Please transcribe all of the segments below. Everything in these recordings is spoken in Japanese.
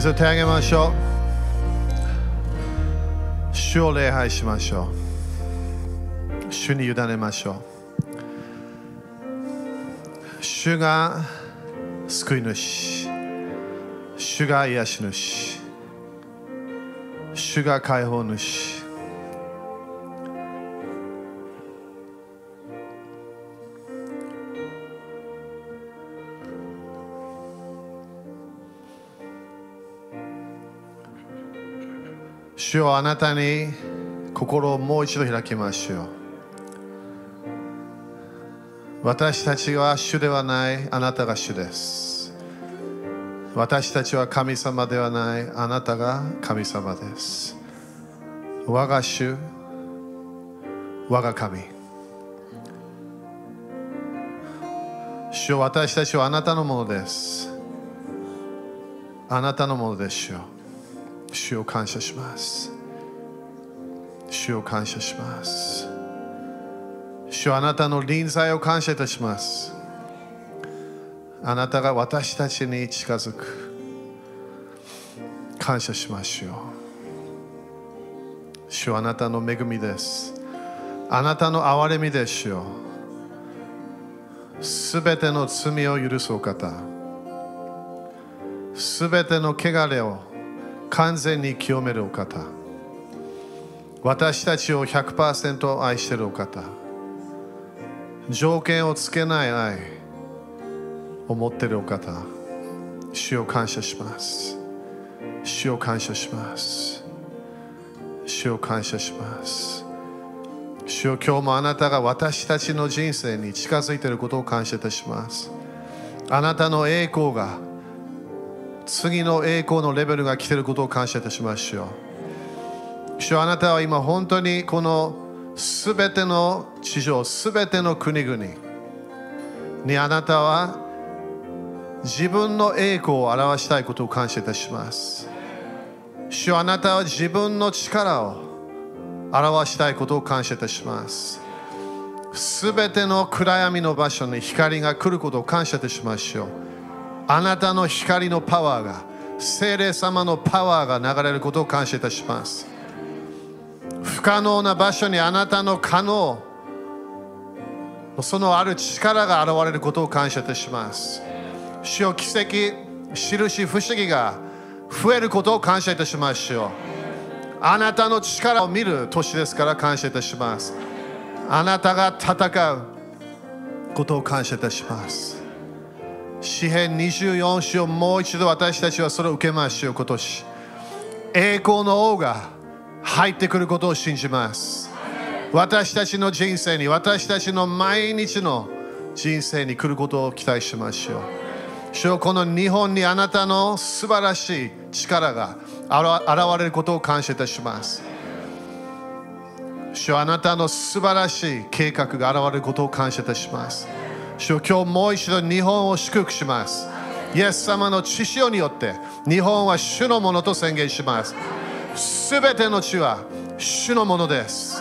それ手上げましょう。主を礼拝しましょう。主に委ねましょう。主が救い主。主が癒し主。主が解放主。主をあなたに心をもう一度開きましょう。私たちは主ではないあなたが主です。私たちは神様ではないあなたが神様です。我が主我が神。主よ私たちはあなたのものです。あなたのものです主よ。主を感謝します。主を感謝します。主あなたの臨在を感謝いたします。あなたが私たちに近づく。感謝しましょう主あなたの恵みです。あなたの憐れみですよすべての罪を許すお方。すべての汚れを完全に清めるお方。私たちを100%愛しているお方。条件をつけない愛を持っているお方。主を感謝します。主を感謝します。主を感謝します。主を今日もあなたが私たちの人生に近づいていることを感謝いたします。あなたの栄光が次の栄光のレベルが来ていることを感謝いたしましょう。主あなたは今本当にこのすべての地上すべての国々にあなたは自分の栄光を表したいことを感謝いたします。主あなたは自分の力を表したいことを感謝いたします。すべての暗闇の場所に光が来ることを感謝いたしましょう。あなたの光のパワーが精霊様のパワーが流れることを感謝いたします。不可能な場所にあなたの可能。そのある力が現れることを感謝いたします。主よ奇跡印不思議が増えることを感謝いたしましょうあなたの力を見る年ですから感謝いたします。あなたが戦うことを感謝いたします。詩編24章もう一度私たちはそれを受けましょう今年栄光の王が入ってくることを信じます。私たちの人生に私たちの毎日の人生に来ることを期待しましょう。主よこの日本にあなたの素晴らしい力が現れることを感謝いたします。主よあなたの素晴らしい計画が現れることを感謝いたします。主よ今日もう一度日本を祝福します。イエス様の血潮によって日本は主のものと宣言します。すべての地は主のものです。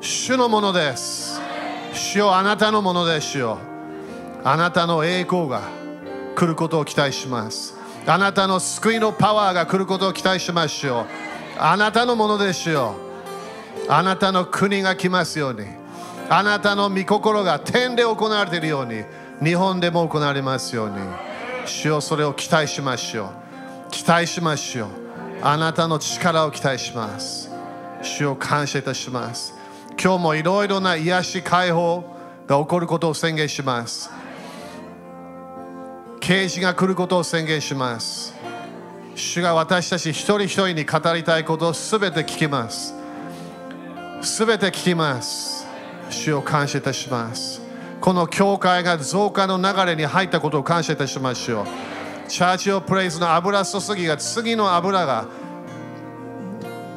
主のものです。主よあなたのものです。よあなたの栄光が来ることを期待します。あなたの救いのパワーが来ることを期待しましょうあなたのものです。よあなたの国が来ますように。あなたの御心が天で行われているように日本でも行われますように主よそれを期待しましょう。期待しましょう。あなたの力を期待します。主を感謝いたします。今日もいろいろな癒し解放が起こることを宣言します。啓示が来ることを宣言します。主が私たち一人一人に語りたいことをすべて聞きます。すべて聞きます。主を感謝いたします。この教会が増加の流れに入ったことを感謝いたしましょうチャーチオプレイズの油注ぎが次の油が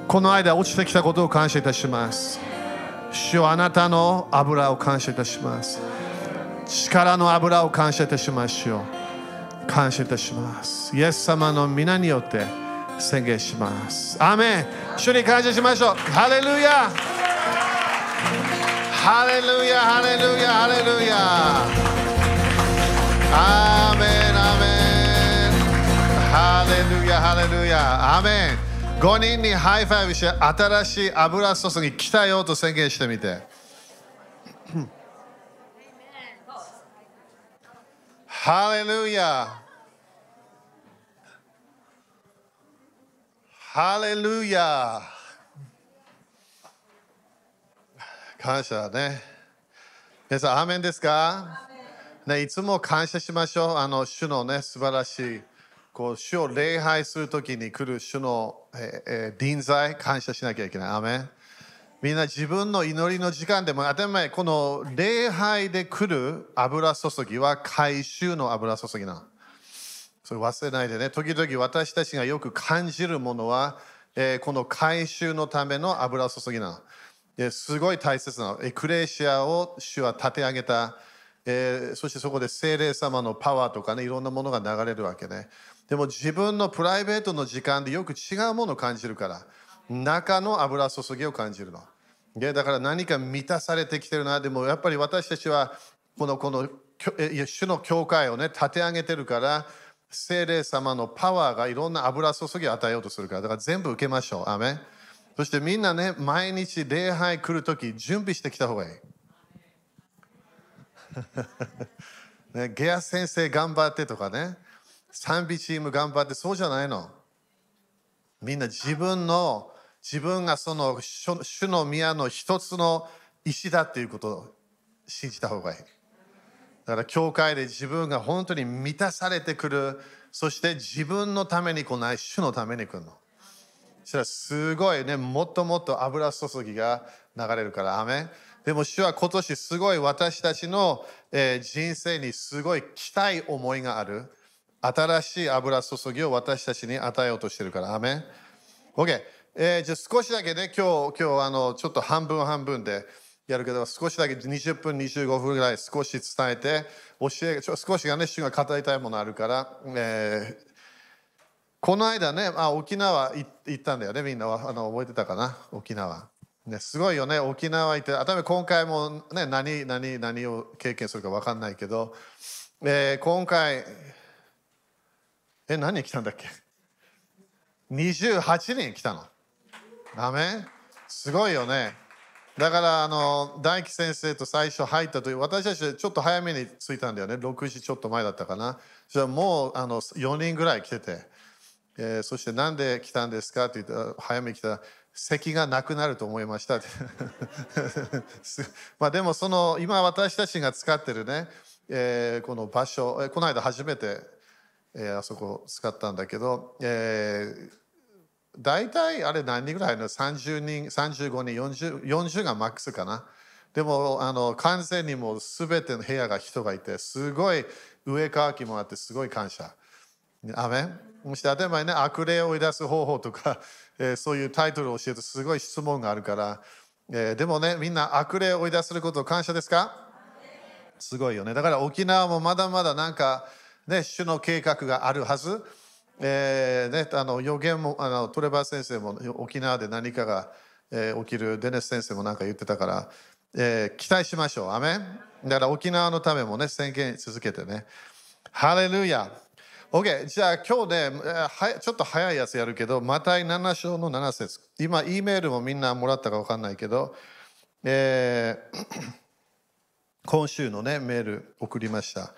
この間落ちてきたことを感謝いたします。主よあなたの油を感謝いたします。力の油を感謝いたしましょう感謝いたします。イエス様の皆によって宣言します。アメン。主に感謝しましょう。ハレルヤ。ハレルヤハレルヤハレルヤアーメンアーメンハレルヤハレルヤアーメン5人に high five して新しい油注ぎ来たよと宣言してみて。ハレルヤハレルヤ感謝ね皆さん、アーメンですか？ね、いつも感謝しましょう。あの、主のね、素晴らしい、こう、主を礼拝するときに来る主の、ええ臨在、感謝しなきゃいけない。アーメンみんな自分の祈りの時間でも当たり前、この礼拝で来る油注ぎは回収の油注ぎなの。それ忘れないでね。時々私たちがよく感じるものは、えー、この回収のための油注ぎなの。ですごい大切な。エクレシアを主は立て上げた。えー、そしてそこで精霊様のパワーとかね、いろんなものが流れるわけね。でも自分のプライベートの時間でよく違うものを感じるから、中の油注ぎを感じるの。でだから何か満たされてきてるな。でもやっぱり私たちはこのこの主の教会をね、立て上げてるから、精霊様のパワーがいろんな油注ぎを与えようとするから、だから全部受けましょう。アメそしてみんなね、毎日礼拝来るとき、準備してきた方がいい。ね、ゲア先生頑張ってとかね、賛美チーム頑張って、そうじゃないの。みんな自分の、自分がその主の宮の一つの石だっていうことを信じた方がいい。だから教会で自分が本当に満たされてくる、そして自分のために来ない、主のために来るの。したらすごいね、もっともっと油注ぎが流れるから、アメでも主は今年すごい私たちの、人生にすごい期待思いがある。新しい油注ぎを私たちに与えようとしてるから、アメ ?OK、えー、じゃあ少しだけね、今日、今日あのちょっと半分半分でやるけど、少しだけ20分、25分ぐらい少し伝えて、教え、少しがね、主が語りたいものあるから、えーこの間ね、あ、沖縄行ったんだよね、みんなあの覚えてたかな、沖縄。ね、すごいよね、沖縄行って、あため今回も、ね、何何何を経験するか分かんないけど、えー、今回、え、何来たんだっけ ?28 人来たの。ダメ？すごいよね。だからあの大輝先生と最初入ったという私たちちょっと早めに着いたんだよね6時ちょっと前だったかなじゃもうあの4人ぐらい来ててえー、そしてなんで来たんですか？って言ったら早めに来たら席がなくなると思いました まあでもその今私たちが使ってるね、えー、この場所、えー、この間初めて、えー、あそこ使ったんだけど、えー、大体あれ何人ぐらいの？30人35人 40, 40がマックスかな。でもあの完全にもう全ての部屋が人がいてすごい上かきもあってすごい感謝。アメン。そして当たり前ね、悪霊を追い出す方法とか、えー、そういうタイトルを教えてすごい質問があるから、えー、でもね、みんな悪霊を追い出すこと感謝ですか？すごいよね。だから沖縄もまだまだなんか、ね、主の計画があるはず。えーね、あの予言もあのトレバー先生も沖縄で何かが、えー、起きるデネス先生も何か言ってたから、えー、期待しましょう。アメだから沖縄のためもね宣言続けてね。ハレルヤ OK、じゃあ今日ね、ちょっと早いやつやるけど、また7章の7節今、E メールもみんなもらったか分かんないけど、えー、今週のね、メール送りました。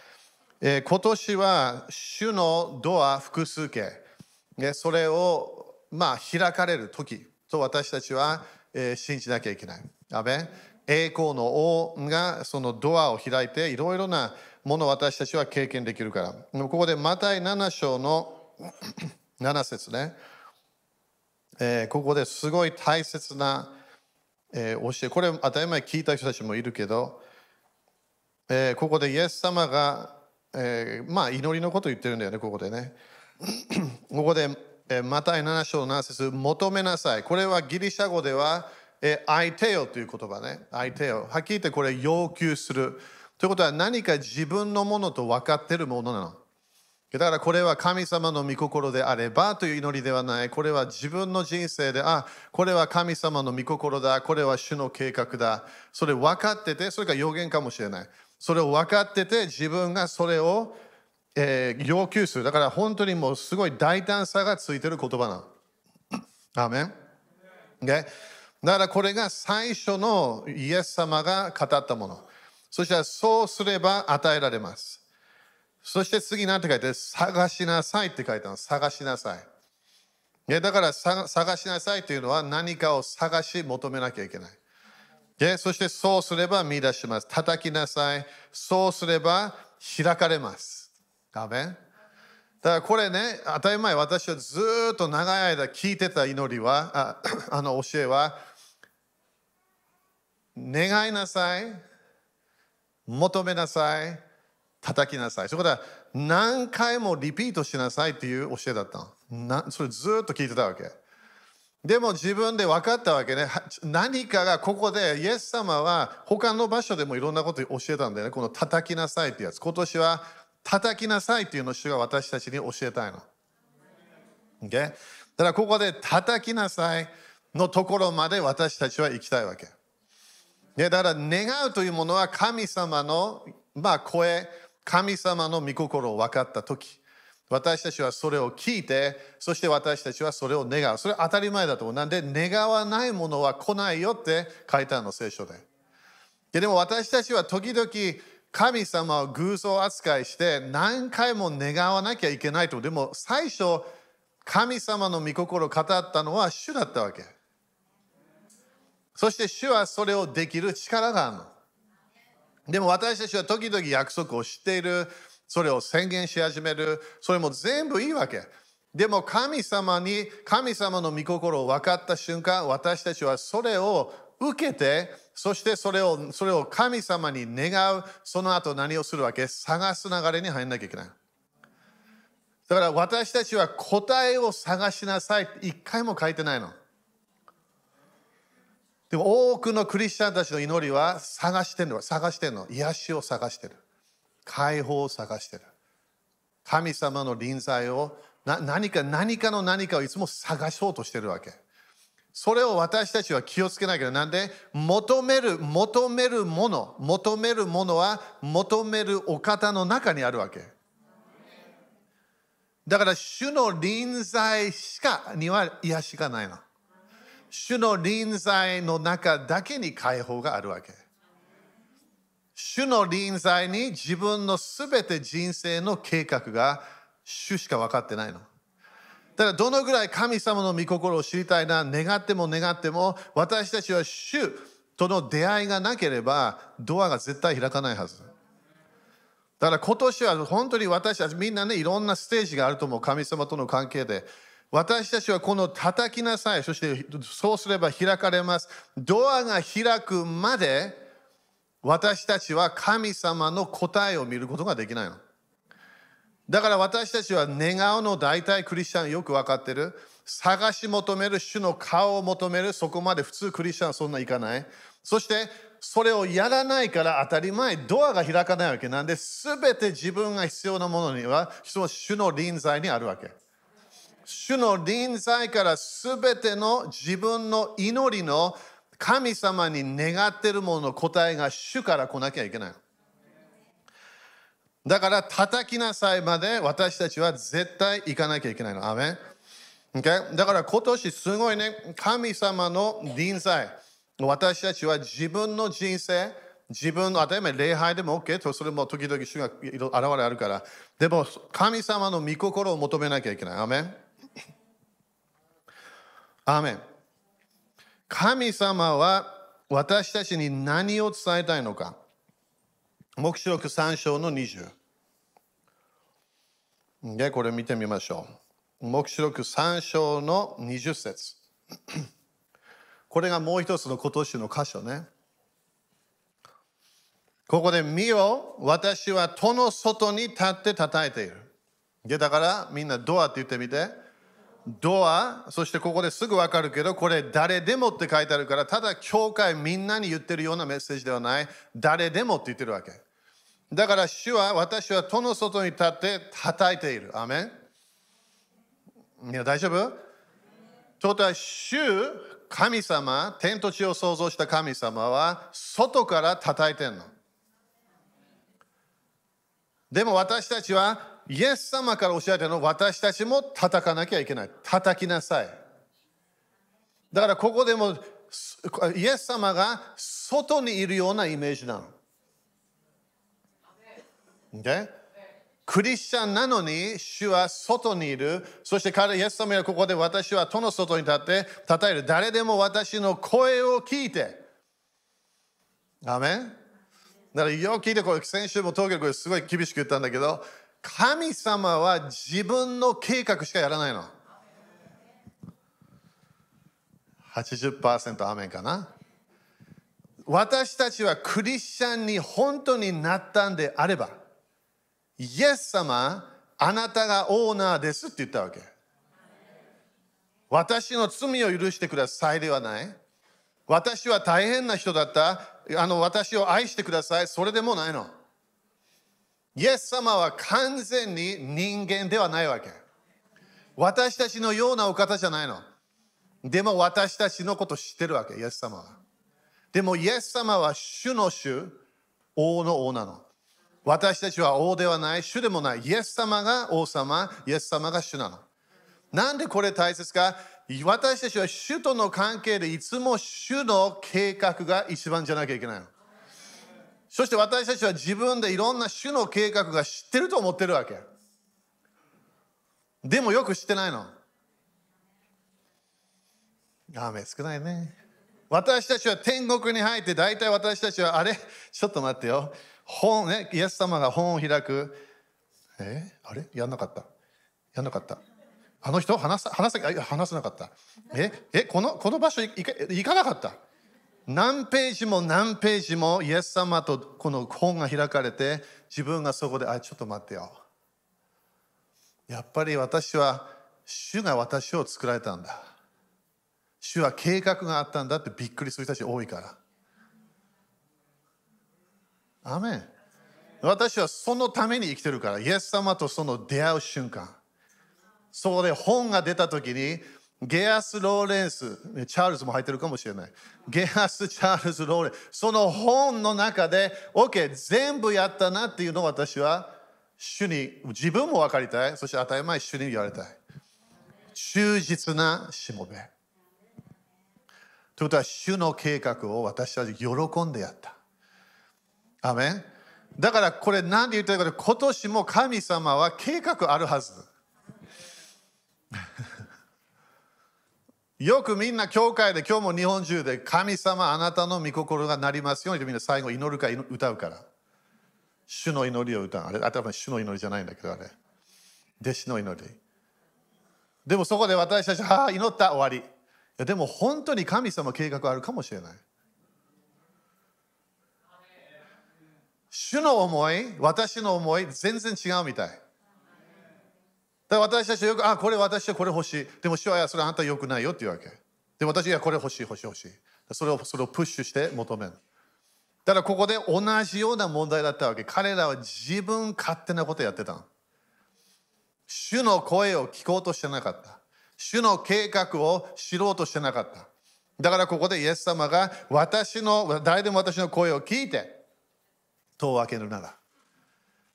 えー、今年は主のドア複数形、ね、それを、まあ、開かれる時と私たちは、えー、信じなきゃいけない。アメ栄光の王がそのドアを開いていろいろなものを私たちは経験できるから。ここでマタイ7章の 7節ね。えー、ここですごい大切な、えー、教え。これ当たり前聞いた人たちもいるけど、えー、ここでイエス様が、えー、まあ祈りのこと言ってるんだよね、ここでね。ここで、えー、マタイ7章の7節求めなさい。これはギリシャ語では、え、相手よという言葉ね。相手よ。はっきり言ってこれ要求する。ということは何か自分のものと分かっているものなの？だからこれは神様の御心であればという祈りではない。これは自分の人生で、あ、これは神様の御心だ。これは主の計画だ。それ分かってて、それが予言かもしれない。それを分かってて、自分がそれを、えー要求する。だから本当にもうすごい大胆さがついてる言葉なの。アメン o だからこれが最初のイエス様が語ったもの。そしたらそうすれば与えられます。そして次何て書いてる探しなさいって書いてある探しなさい。ねだから探しなさいというのは何かを探し求めなきゃいけない。でそしてそうすれば見出します。叩きなさい。そうすれば開かれます。アメだからこれね、当たり前、私はずっと長い間聞いてた祈りは、あ あの教えは、願いなさい、求めなさい、叩きなさい。そこでは何回もリピートしなさいっていう教えだった。なそれずっと聞いてたわけ。でも自分で分かったわけね。何かがここで、イエス様は他の場所でもいろんなこと教えたんだよね。この叩きなさいってやつ。今年は叩きなさいっていうのを主が私たちに教えたいの。Okay? だからここで叩きなさいのところまで私たちは行きたいわけ。ね、だから願うというものは神様の、まあ、声、神様の御心を分かったとき、私たちはそれを聞いて、そして私たちはそれを願う。それは当たり前だと思う。なんで、願わないものは来ないよって書いてあるの、聖書で。ででも私たちは時々神様を偶像扱いして何回も願わなきゃいけないと。でも最初、神様の御心を語ったのは主だったわけ。そして主はそれをできる力があるの。でも私たちは時々約束を知っている、それを宣言し始める、それも全部いいわけ。でも神様に、神様の御心を分かった瞬間、私たちはそれを受けて、そしてそれをそれを神様に願う、その後何をするわけ？探す流れに入んなきゃいけない。だから私たちは答えを探しなさいって一回も書いてないの。でも多くのクリスチャンたちの祈りは探してるの、探してるの。癒しを探してる。解放を探してる。神様の臨在をな何か何かの何かをいつも探そうとしてるわけ。それを私たちは気をつけないけない。なんで？求める、求めるもの、求めるものは求めるお方の中にあるわけ。だから主の臨在しかには癒しがないの。主の臨在の中だけに解放があるわけ。主の臨在に自分のすべて人生の計画が主しか分かってないの。だからどのぐらい神様の御心を知りたいな、願っても願っても、私たちは主との出会いがなければ、ドアが絶対開かないはず。だから今年は本当に私たちみんなね、いろんなステージがあると思う、神様との関係で。私たちはこの叩きなさい、そしてそうすれば開かれます。ドアが開くまで、私たちは神様の答えを見ることができないの。だから私たちは願うの大体クリスチャンよく分かってる。探し求める主の顔を求める。そこまで普通クリスチャンそんないかない。そしてそれをやらないから当たり前ドアが開かないわけなんで全て自分が必要なものには主の臨在にあるわけ。主の臨在から全ての自分の祈りの神様に願ってるものの答えが主から来なきゃいけない。だから叩きなさいまで私たちは絶対行かなきゃいけないの。アメ Okay? だから今年すごいね、神様の臨在。私たちは自分の人生、自分の当たり前礼拝でも OK とそれも時々主が現れあるから。でも神様の御心を求めなきゃいけない。アメアーメン神様は私たちに何を伝えたいのか。黙示録3章の20。で、これ見てみましょう。黙示録3章の20節これがもう一つの今年の箇所ね。ここで見よ、私は戸の外に立って叩いている。で、だからみんなドアって言ってみて。ドア、そしてここですぐわかるけど、これ誰でもって書いてあるから、ただ教会みんなに言ってるようなメッセージではない、誰でもって言ってるわけ。だから主は私は戸の外に立って叩いている。アメンいや大丈夫？ということは主、神様、天と地を創造した神様は外から叩いてんの。でも私たちはイエス様から教えてるの私たちも叩かなきゃいけない。叩きなさい。だからここでもイエス様が外にいるようなイメージなの。Okay? クリスチャンなのに主は外にいる。そして彼、イエス様はここで私は戸の外に立って叩える。誰でも私の声を聞いて。アメンだからよく聞いてこれ先週も東京ですごい厳しく言ったんだけど神様は自分の計画しかやらないの。80%アメンかな。私たちはクリスチャンに本当になったんであれば、イエス様、あなたがオーナーですって言ったわけ。私の罪を許してくださいではない。私は大変な人だった。あの私を愛してください。それでもないの。イエス様は完全に人間ではないわけ。私たちのようなお方じゃないの。でも私たちのこと知ってるわけ、イエス様は。でもイエス様は主の主、王の王なの。私たちは王ではない、主でもない。イエス様が王様、イエス様が主なの。なんでこれ大切か？私たちは主との関係でいつも主の計画が一番じゃなきゃいけないの。そして私たちは自分でいろんな主の計画が知ってると思ってるわけ。でもよく知ってないの。雨少ないね。私たちは天国に入って大体私たちはあれ？ちょっと待ってよ。本ね、イエス様が本を開く。え？あれ？やんなかった？やんなかった？あの人？話さ話せ話せなかった。え？え？このこの場所行か行かなかった？何ページも何ページもイエス様とこの本が開かれて自分がそこであちょっと待ってよ。やっぱり私は主が私を作られたんだ。主は計画があったんだってびっくりする人たち多いから。アメン私はそのために生きてるから、イエス様とその出会う瞬間。そこで本が出た時に、ゲアス・ローレンス、チャールズも入ってるかもしれない。ゲアス・チャールズ・ローレンス、その本の中で、OK、全部やったなっていうのを私は、主に、自分も分かりたい。そして当たり前、主に言われたい。忠実なしもべ。ということは、主の計画を私たち喜んでやった。アメンだからこれ何で言ってるか今年も神様は計画あるはず。よくみんな教会で今日も日本中で神様あなたの御心がなりますようにみんな最後祈るか歌うから。主の祈りを歌う。あれ、頭主の祈りじゃないんだけどあれ。弟子の祈り。でもそこで私たち、はあ、祈った終わり。やでも本当に神様計画あるかもしれない。主の思い、私の思い、全然違うみたい。だから私たちはよく、あ、これ私はこれ欲しい。でも主はそれあんた良くないよっていうわけ。でも私はこれ欲しい、欲しい、欲しい。それをそれをプッシュして求める。だからここで同じような問題だったわけ。彼らは自分勝手なことやってた。主の声を聞こうとしてなかった。主の計画を知ろうとしてなかった。だからここでイエス様が私の、誰でも私の声を聞いて、戸を開けるなら。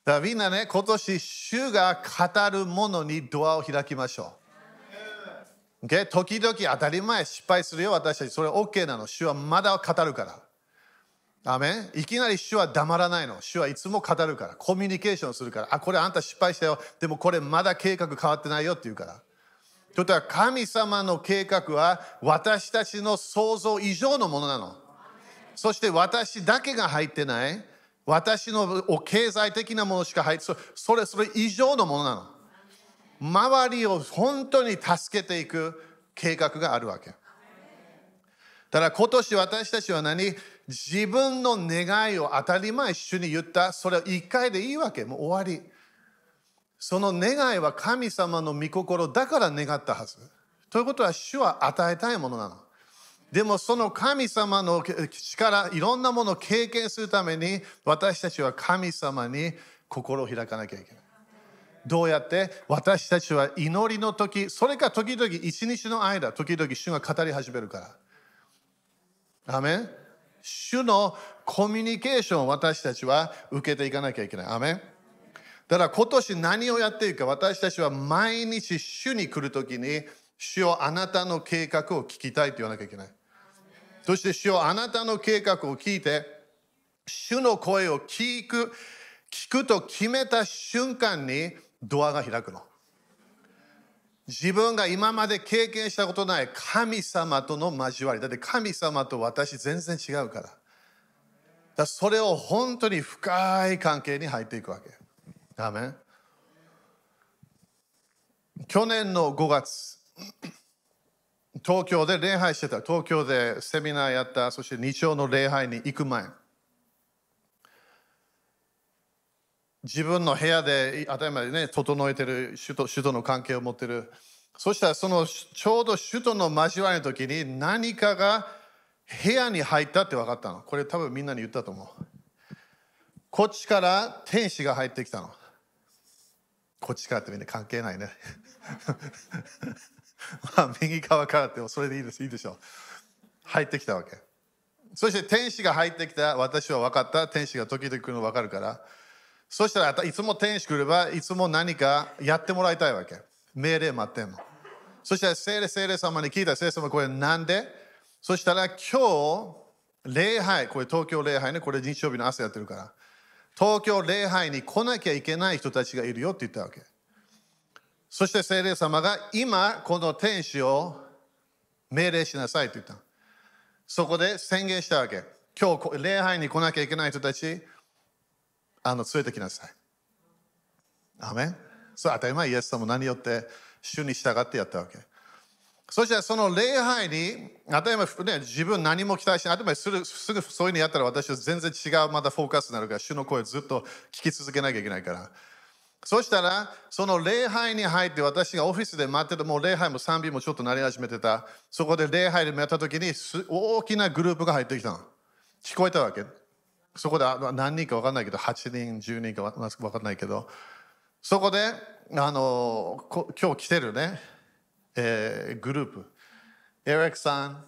だからみんなね、今年、主が語るものにドアを開きましょう。Okay? 時々当たり前失敗するよ、私たち。それ OK なの。主はまだ語るから。アメいきなり主は黙らないの。主はいつも語るから。コミュニケーションするから。あ、これあんた失敗したよ。でもこれまだ計画変わってないよって言うから。ということは神様の計画は私たちの想像以上のものなの。そして私だけが入ってない。私の経済的なものしか入ってそれそれ以上のものなの。周りを本当に助けていく計画があるわけ。ただ今年私たちは何自分の願いを当たり前主に言った。それは一回でいいわけ。もう終わり。その願いは神様の御心だから願ったはず。ということは主は与えたいものなの。でもその神様の力、いろんなものを経験するために私たちは神様に心を開かなきゃいけない。どうやって私たちは祈りの時、それか時々一日の間、時々主が語り始めるから。アメン主のコミュニケーションを私たちは受けていかなきゃいけない。アメンだから今年何をやっているか私たちは毎日主に来るときに主よあなたの計画を聞きたいと言わなきゃいけない。そして主よあなたの計画を聞いて主の声を聞く聞くと決めた瞬間にドアが開くの。自分が今まで経験したことない神様との交わり。だって神様と私全然違うから。だそれを本当に深い関係に入っていくわけ。アメ去年の5月、東京で礼拝してた。東京でセミナーやった。そして日曜の礼拝に行く前。自分の部屋で当たり前でね、整えてる首都首都の関係を持ってる。そしたらそのちょうど首都の交わりの時に何かが部屋に入ったって分かったの。これ多分みんなに言ったと思う。こっちから天使が入ってきたの。こっちからってみんな関係ないね。まあ右側からってそれでいいです。いいでしょう。入ってきたわけ。そして天使が入ってきた。私は分かった。天使が時々来るの分かるから。そしたらいつも天使来ればいつも何かやってもらいたいわけ。命令待ってんの。そしたら聖霊聖霊様に聞いた聖霊様これなんで？そしたら今日礼拝。これ東京礼拝ね。これ日曜日の朝やってるから。東京礼拝に来なきゃいけない人たちがいるよって言ったわけ。そして聖霊様が今この天使を命令しなさいって言ったそこで宣言したわけ。今日礼拝に来なきゃいけない人たちあの連れてきなさい。アメン。それ当たり前イエス様何よって主に従ってやったわけ。そしてその礼拝に、当たり前、ね、自分何も期待しない。当たり前すぐすぐそういうのやったら私は全然違うまたフォーカスになるから、主の声をずっと聞き続けなきゃいけないから。そしたら、その礼拝に入って私がオフィスで待ってて、もう礼拝も賛美もちょっとなり始めてた。そこで礼拝でやった時に大きなグループが入ってきたの。聞こえたわけ。そこで何人か分かんないけど、8人、10人か分かんないけど、そこで、あの、今日来てるね、えー、グループエレックさん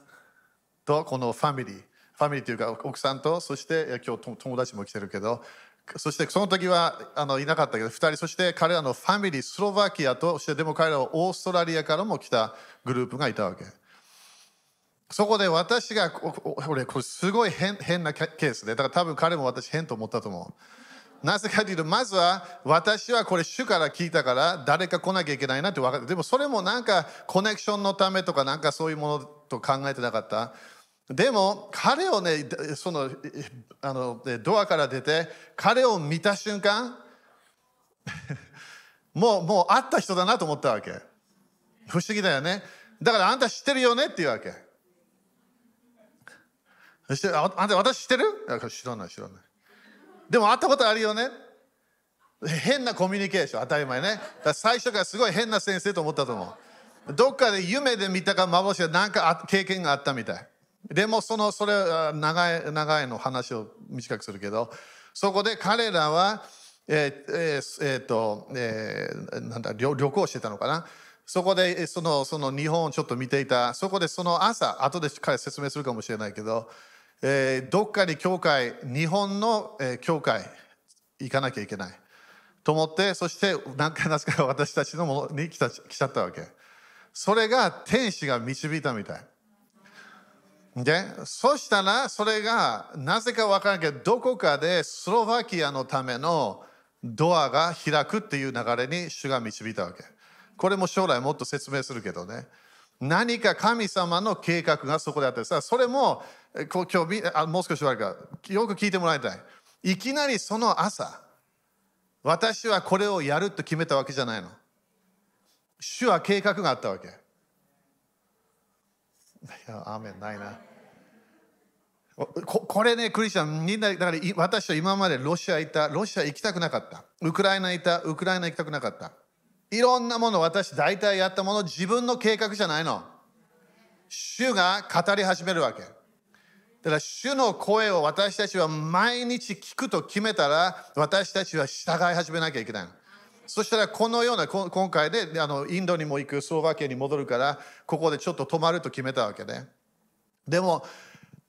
とこのファミリーファミリーというか奥さんとそして今日友達も来てるけどそしてその時はあのいなかったけど2人そして彼らのファミリースロバキアとそしてでも彼らはオーストラリアからも来たグループがいたわけ。そこで私が俺これすごい変変なケースでだから多分彼も私変と思ったと思う。なぜかというと、まずは私はこれ主から聞いたから誰か来なきゃいけないなって分かって、でもそれもなんかコネクションのためとかなんかそういうものと考えてなかった。でも彼をね、そのあのドアから出て彼を見た瞬間、もうもう会った人だなと思ったわけ。不思議だよね。だからあんた知ってるよね？っていうわけ。そしてあんた私知ってる？知らない知らない。でも会ったことあるよね？変なコミュニケーション当たり前ね最初からすごい変な先生と思ったと思うどっかで夢で見たか幻が何か経験があったみたいでもそのそれ長い長いの話を短くするけどそこで彼らはえー、えー、えー、と、えー、なんだ旅旅行してたのかな？そこでそのその日本をちょっと見ていたそこでその朝後で彼説明するかもしれないけどえー、どっかに教会、日本の、え、教会行かなきゃいけないと思って、そして何回夏か私たちのものに来た来ちゃったわけ。それが天使が導いたみたい。で、そしたらそれがなぜか分からんけど、どこかでスロバキアのためのドアが開くっていう流れに主が導いたわけ。これも将来もっと説明するけどね。何か神様の計画がそこであってさ、それも今日あもう少し悪いかよく聞いてもらいたい。いきなりその朝、私はこれをやると決めたわけじゃないの。主は計画があったわけ。いや、アーメンないな。ここれね、クリスチャン、みんな、だから私は今までロシア行った、ロシア行きたくなかった。ウクライナ行った、ウクライナ行きたくなかった。いろんなもの、私大体やったもの、自分の計画じゃないの。主が語り始めるわけ。だから主の声を私たちは毎日聞くと決めたら私たちは従い始めなきゃいけないの。そしたらこのような今回であのインドにも行くスロバキアに戻るからここでちょっと泊まると決めたわけね。でも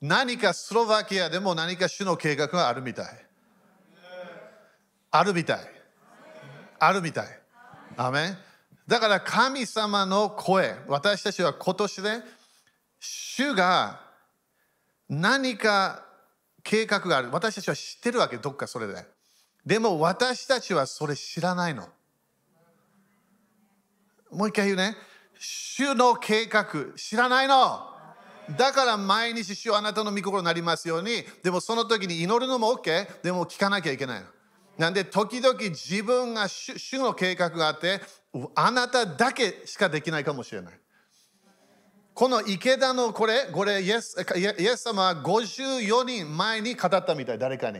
何かスロバキアでも何か主の計画があるみたい。あるみたい。あるみたい。アメンだから神様の声、私たちは今年で、主が何か計画がある。私たちは知ってるわけ、どっかそれで。でも私たちはそれ知らないの。もう一回言うね。主の計画、知らないの。だから毎日主あなたの御心になりますように、でもその時に祈るのも OK、でも聞かなきゃいけないの。なんで時々自分が主主の計画があって、あなただけしかできないかもしれない。この池田のこれ、これイエスイエス様は54人前に語ったみたい、誰かに。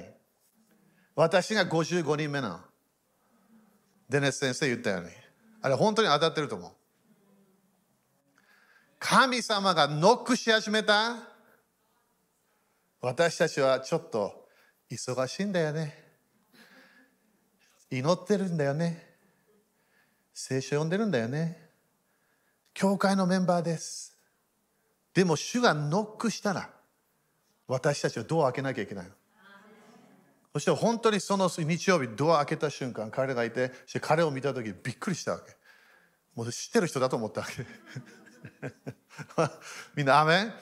私が55人目なの。デネス先生言ったように。あれ本当に当たってると思う。神様がノックし始めた。私たちはちょっと忙しいんだよね。祈ってるんだよね。聖書読んでるんだよね。教会のメンバーです。でも主がノックしたら私たちはドアを開けなきゃいけないの。そして本当にその日曜日ドア開けた瞬間彼がいてそして彼を見た時びっくりしたわけ。もう知ってる人だと思ったわけ。みんなアメン？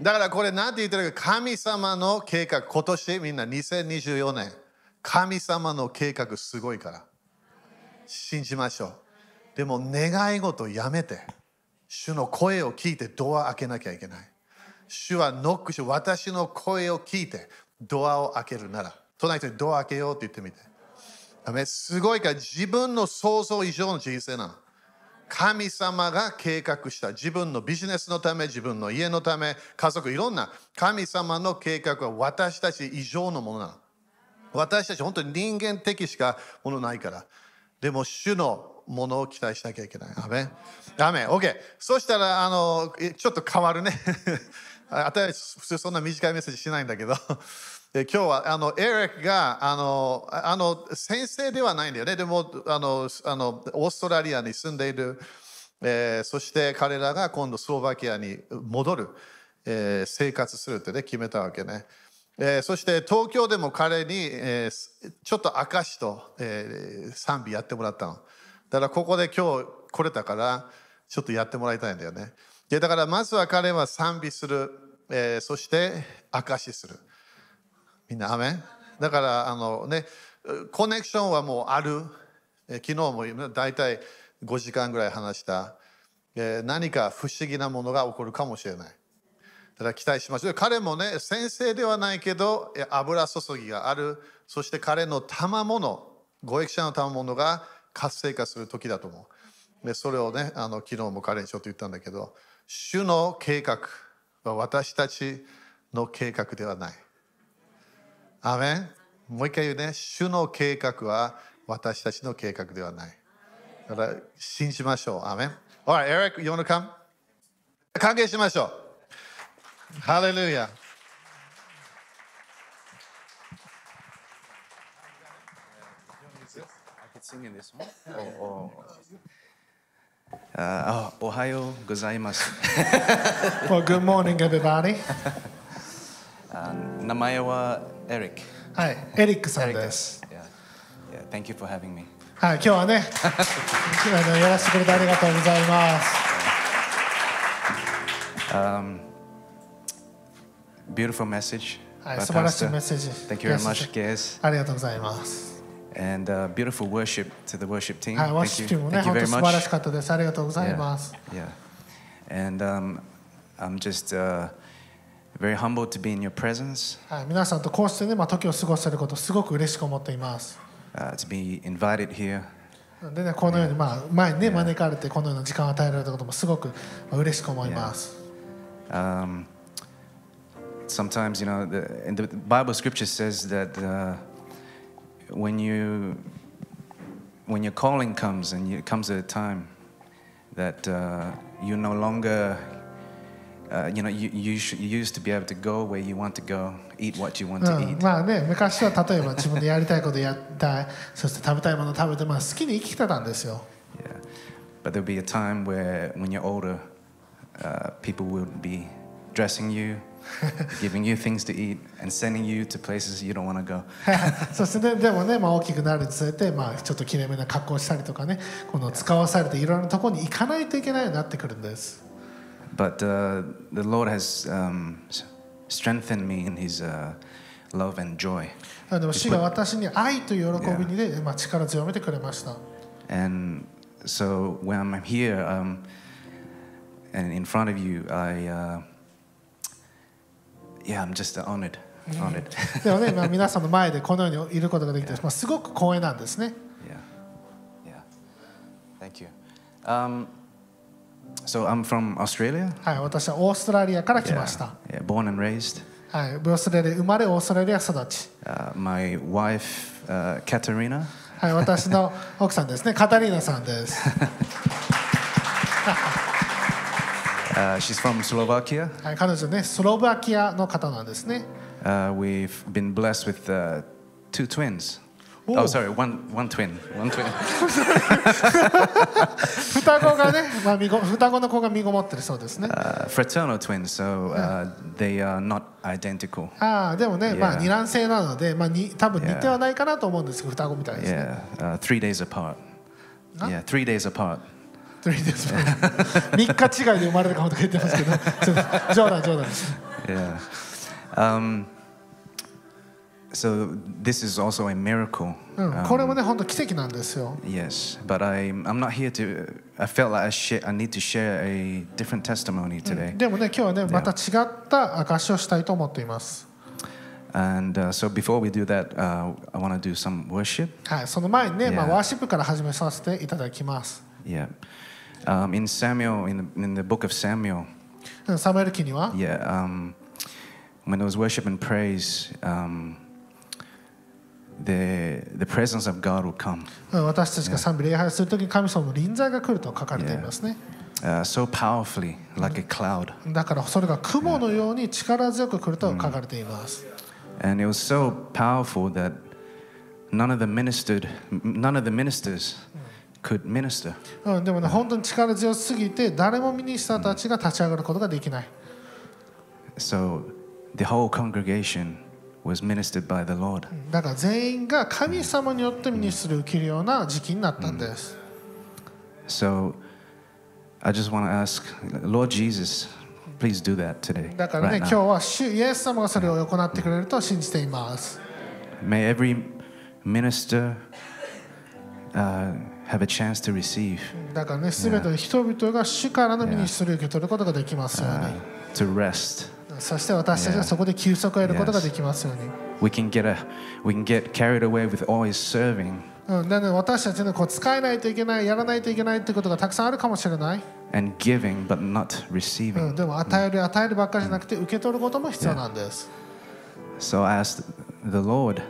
だからこれ何て言ってるか。神様の計画今年みんな2024年。神様の計画すごいから。信じましょう。でも願い事やめて。主の声を聞いてドア開けなきゃいけない。主はノックして私の声を聞いてドアを開けるなら。隣人にドア開けようって言ってみて。アメ。すごいか。ら自分の想像以上の人生なの。神様が計画した。自分のビジネスのため自分の家のため家族いろんな。神様の計画は私たち以上のものなの。私たち本当に人間的しかものないから。でも主のものを期待しなきゃいけない。アメン。アメン。OK そしたらあのちょっと変わるね。私普通そんな短いメッセージしないんだけど。今日はあのエレックがあのあの先生ではないんだよね。でもあのあのオーストラリアに住んでいる、えー、そして彼らが今度スロバキアに戻る、えー、生活するってね決めたわけね、えー、そして東京でも彼に、え、ちょっと証と、え、賛美やってもらったの。だからここで今日来れたからちょっとやってもらいたいんだよね。でだからまずは彼は賛美する、え、そして証しする。みんな、アメン？だから、あのね、コネクションはもうある。昨日も大体5時間ぐらい話した。何か不思議なものが起こるかもしれない。だから期待しましょう。彼もね、先生ではないけど、油注ぎがある。そして彼の賜物、ご益者の賜物が活性化する時だと思う。でそれをね、あの昨日も彼にちょっと言ったんだけど、主の計画は私たちの計画ではない。アメンもう一回言うね。主の計画は私たちの計画ではない。だから信じましょう。アメン歓迎しましょう。ハレルヤおはようございます。あ名前は Eric. はい、エリックさん Eric で。ですす。Yeah. Yeah, thank you for having me. はい、今日はね、あのやらせてくれてありがとうございます。 Um, beautiful message. はい、 by 素晴らしい Pastor. メッセージ。 Thank you very much, guys. ありがとうございます。 And uh, beautiful worship to the worship team. はい、ワッ Thank シ you. ュチームもね、 Thank you 本当 very 素晴らし much. かったです。ありがとうございます。 Yeah. yeah. And um, I'm just uh, very humbled to be in your presence, はい、皆さんとこうしてね、まあ、時を過ごせること、すごく嬉しく思っています。 uh, to be invited here. でね、このように、まあ、前にね、招かれて、このような時間を与えられたこともすごくまあ嬉しく思います。 Um, sometimes, you know, the, and the Bible scripture says that uh, when you when your calling comes and it comes at a time that uh, you no longer, uh, you know, you, you, sh- you used to be able to go where you want to go, eat what you want う to ん eat. まあね、昔は例えば自分でやりたいことやりたい、そして食べたいものを食べて、まあ、好きに生きてたんですよ。Yeah. But there'll be a time where, when you're older, uh, people will be dressing you, giving you things to eat, and sending you to places you don't want to go. そしてねでもね、まあ、大きくなるにつれて、まあ、ちょっときれいめな格好をしたりとかねこの使わされていろんなところに行かないといけないようになってくるんです But uh, the Lord has um, s- strengthened me in His uh, love and joy. あでも主が私に愛という喜びにで、まあ、力強めてくれました And so when I'm here um, and in front of you, I, uh, yeah, I'm just honored. Honored. でもね、まあ、皆さんの前でこのようにいることができて、まあ、すごく光栄なんですね yeah. Yeah. Thank you. Um, so I'm from Australia. はい私はオーストラリアから来ました、 yeah, born and raised. はい、オーストラリアで生まれオーストラリア育ち Uh, my wife, uh, Katerina, はい、私の奥さんですね、カタリーナさんです。 uh, she's from Slovakia. はい、彼女ね、スロバキアの方なんですね。 Uh, we've been blessed with uh, two twins. Oh. Oh, sorry, one, one twin. One twin. 双子がね、まあ、身ご双子の子が身ごもってるそうですね。Uh, fraternal twins, so uh, they are not identical. ああ、でもね、Yeah. まあ二卵性なので、まあに多分似.てはないかなと思うんですけど、双子みたいですね。Yeah, uh, three days apart. Yeah, three days apart. 3です。三日違いで生まれるかもとか言ってますけど、冗談冗談です。Yeah. Um, so this is also a miracle. うん、 Um, これもね、本当奇跡なんですよ。 Yes, but I, I'm not here to. I felt like I, share, I need to share a different testimony today. でもね、今日はね、また違った証しをしたいと思っています。 And uh, so before we do that, uh, I want to do some worship. はい、その前にね、まあ Yeah. ワーシップから始めさせていただきます。 Yeah. Um, in Samuel, in the, in the book of Samuel, うんサムエル記には、 yeah, um, when there was worship and praise, um, the, the presence of God will come. 私たちが賛美礼拝するとき、神様の臨在が来ると書かれていますね。Yeah. Uh, so powerfully, like、a cloud. だからそれが雲のように力強く来ると書かれています。でもね、本当に力強すぎて、誰もミニスターたちが立ち上がることができない。So the whole congregation was ministered by the Lord. だから全員が神様によってミニストリーを受けるような時期になったんです。So I just want to ask, Lord Jesus, please do that today. だからね、right 今.日は主イエス様がそれを行ってくれると信じています。May every minister uh, have a chance to receive, だからね、すべての人々が主からのミニストリーを受け取ることができますよう uh, に。to rest. そして私たちはそこで休息を得ることができますように。We can get a, we can get carried away with all His serving うん、なので私たちのこう使えないといけない、やらないといけないってことがたくさんあるかもしれない。and giving, but not う receiving. ん、でも与える、与えるばっかりじゃなくて受け取ることも必要なんです。So I asked the Lord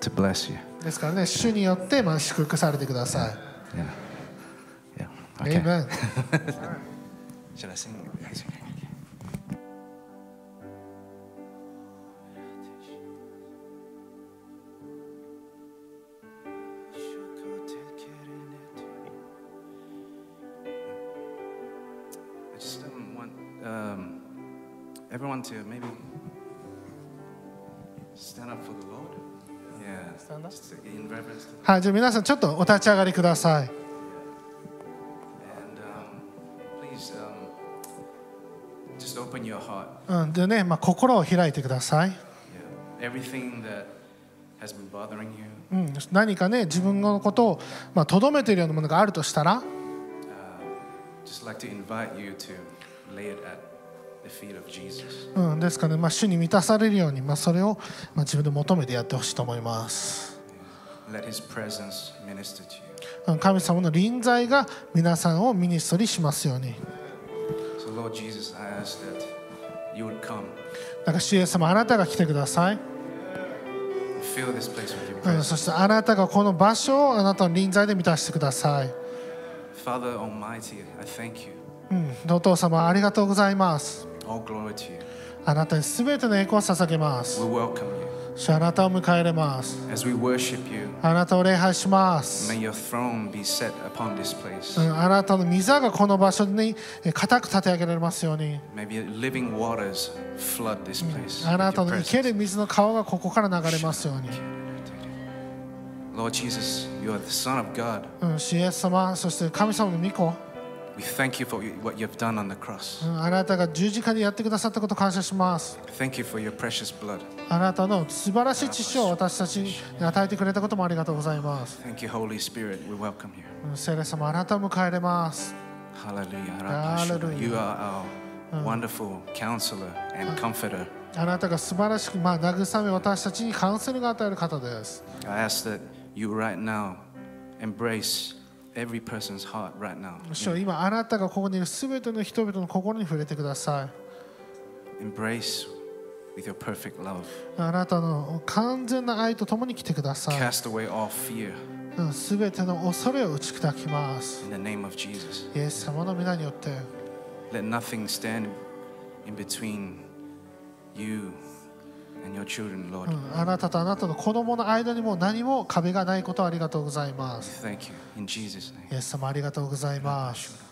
to bless you. ですからね、主によってまあ祝福されてください。Yeah. Yeah. Okay. Amen. Should I sing? Um, um, everyone to maybe stand up for the Lord. Yeah. Stand up? Just in reverence to the はい、じゃあ皆さんちょっとお立ち上がりください。And um, please um, just open your heart. うん、でね、まあ、心を開いてください。Yeah. Everything that has been bothering you, うん、何かね、自分のことをまあ留めているようなものがあるとしたら、uh, just like to invite you to うん、ですかね、ま、主に満たされるように、ま、それを、ま、自分で求めてやってほしいと思います。神様の臨在が皆さんをミニストリしますように。だか、主イエス様、あなたが来てください。うん、そして、あなたがこの場所をあなたの臨在で満たしてください。Father Almighty, I. お父様、ありがとうございます。あなたにすべての栄光を捧げます。あなたを迎え入れます。あなたを礼拝します。あなたの水がこの場所に固く立て上げられますように。あなたの生ける水の川がここから流れますように。Lord Jesus, you are the Son of God. 様、そして神様の御子。We thank you for what you've done on the cross. うん、あなたが十字架でやってくださったことを感謝します Thank you for your precious blood. あなたの素晴らしい知識を私たちに与えてくれたこともありがとうございます、 Thank you, Holy Spirit. We welcome you. うん、聖霊様あなたを迎え入れます Hallelujah. Hallelujah. You are our wonderful counselor and comforter. あなたが素晴らしく、まあ、慰め私たちにカウンセルが与える方です I ask that you right now embrace every person's heart right now. 主よ今あなたがここにいる全ての人々の心に触れてください Embrace with your perfect love. あなたの完全な愛とともに来てください、Cast away all fear うん、全ての恐れを打ち砕きます in the name of Jesus. イエス様の皆によって Let nothing stand in between you あなたとあなたの子供の間にも何も壁がないことありがとうございます。イエス様ありがとうございます。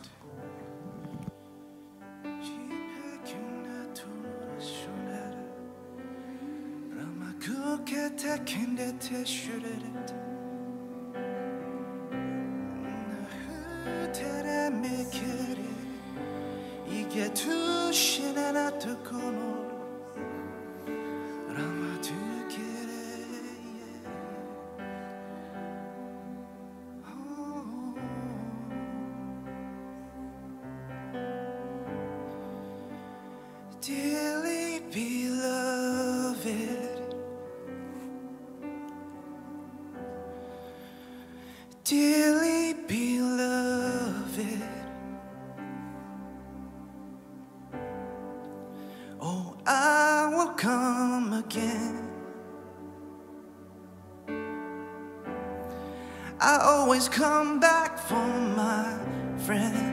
Come back for my friends.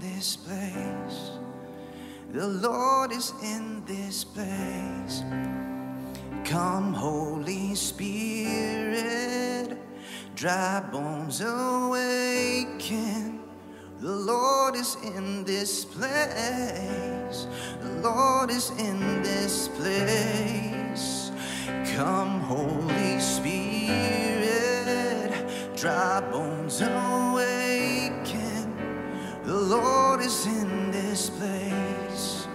This place. The Lord is in this place. Come, Holy Spirit, dry bones awaken. The Lord is in this place. The Lord is in this place. Come, Holy Spirit, dry bones awaken. Lord is in this place.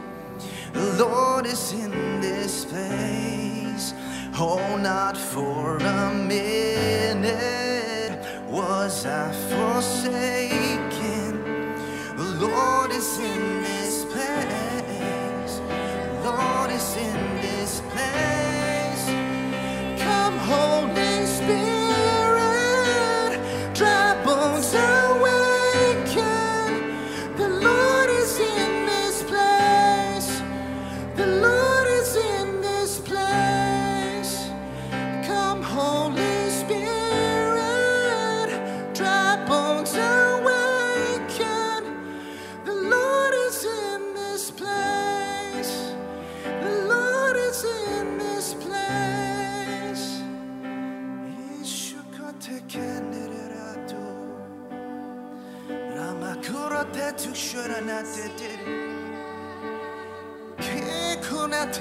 The Lord is in this place. Oh, not for a minute was I forsaken. The Lord is in this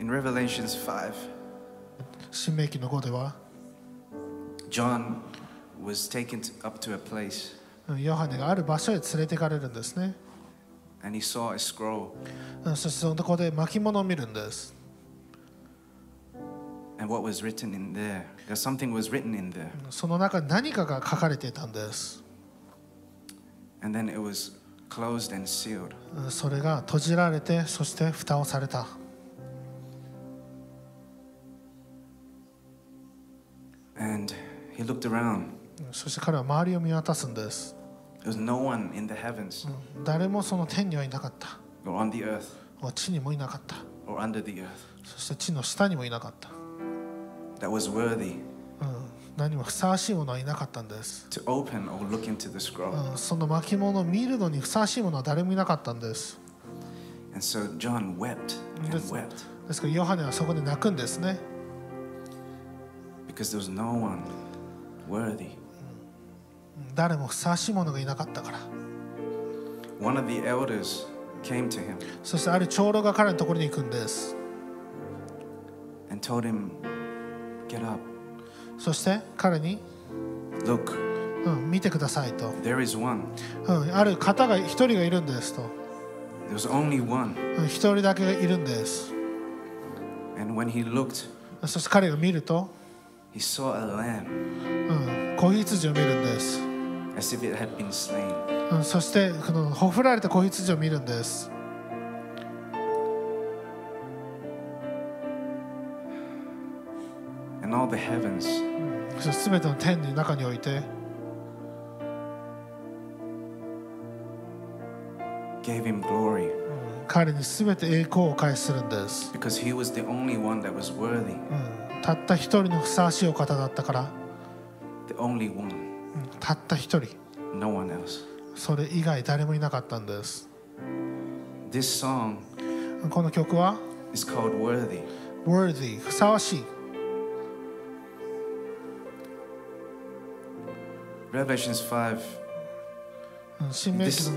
In Revelations 5, 新明記の5では John was taken to- up to a place うんヨハネがある場所へ連れて行かれるんですね。And he saw a scroll. そしてそのところで巻物を見るんです。その中に何かが書かれていたんです。And then it was それが閉じられて、そして蓋をされた。そして彼は周りを見渡すんです。No one in the heavens うん誰もその天にはいなかった or on the earth 地にもいなかった or under the earth そして地の下にもいなかった、that was worthy うん、何もふさわしいものはいなかったんです、to open or look into the scroll. うん、その巻物を見るのにふさわしいものは誰もいなかったんです And so John wept and That's- wept ですからヨハネはそこで泣くんですね because there was no one worthy. うん誰もふさわしいものがいなかったから。One of the elders came to him そしてある長老が彼のところに行くんです。and told him, Get up, そして彼に、look, うん、見てくださいと、there is one. うん、ある方が一人がいるんですと、only one. うん、一人だけがいるんです。And when he looked, そして彼が見ると、he saw a lamb. うん、子羊を見るんです、as if it had been slain. うん、そしてこのほふられた子羊を見るんです And all the heavens そしての天の中において gave him glory 彼に全て栄光を返するんです、because he was the only one that was worthy, うん、たった一人のふさわしいお方だったから、the only one, うんたった一人 no one else. それ以外誰もいなかったんです This song この曲は is called Worthy. Worthy ふさわしい Revelations 5. うん新明記 This,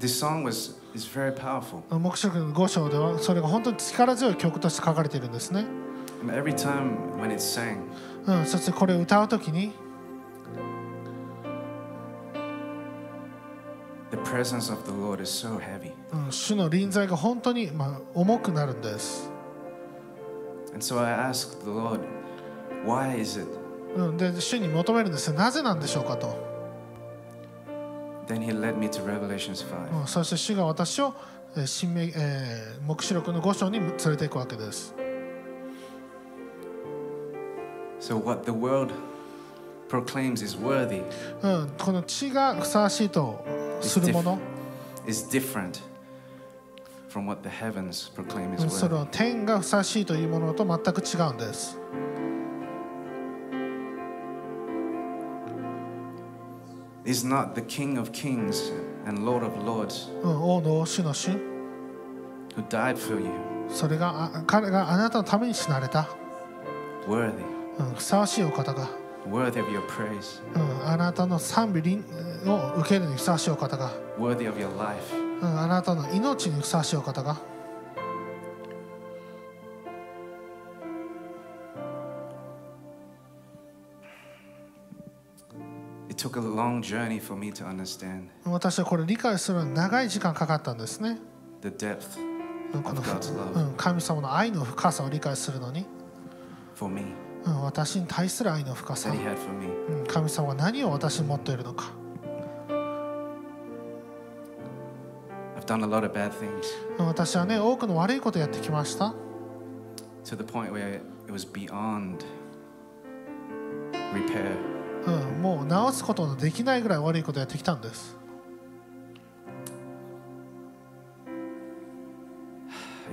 this song was is very powerful. の黙示録の5章ではそれが本当に力強い曲として書かれているんですね And every time when it's sang, うん、そしてこれを歌う時に the presence of the Lord is so heavy. うん、主の臨在が本当に、まあ、重くなるんです、 And so I asked the Lord, why is it? うん、で主に求めるんですよなぜなんでしょうかと、 Then he led me to Revelations 5. うん、そして主が私をえー新明、えー、黙示録の5章に連れていくわけです So what the world proclaims is worthy うん、この地がふさわしいと するもの、is different from what the heavens proclaim う is んそれ worthy. は天がふさわしいというものと全く違うんです。Is not the King of Kings and Lord of Lords who died for you それがあ彼があなたのために死なれた、worthy, うん、ふさわしいお方が、worthy of your praise, うん、あなたの賛美臨を受けるにふさわしいお方が?うん、あなたの命にふさわしいお方が、It took a long journey for me to understand 私はこれ理解するのに長い時間かかったんですね。the depth うんこの of God's う love ん、神様の愛の深さを理解するのに、for me. うん、私に対する愛の深さ。神様は何を私に持っているのか、done a lot of bad things うん私はね多くの悪いことをやってきました。to the point where it was beyond repair. うん、もう直すことのできないぐらい悪いことをやってきたんです。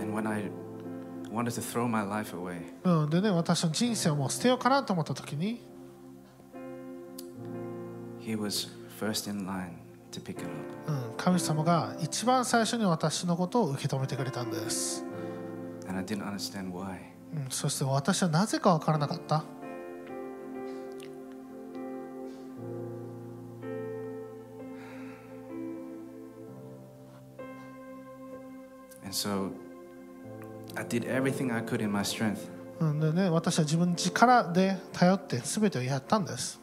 And when I wanted to throw my life away, うん、でね私の人生をもう捨てようかなと思った時に、He was first in line to pick it up. うん、神様が一番最初に私のことを受け止めてくれたんです。And I didn't understand why. うん、そして私はなぜか分からなかった。And so I did everything I could in my strength うん、でね私は自分の力で頼って全てをやったんです。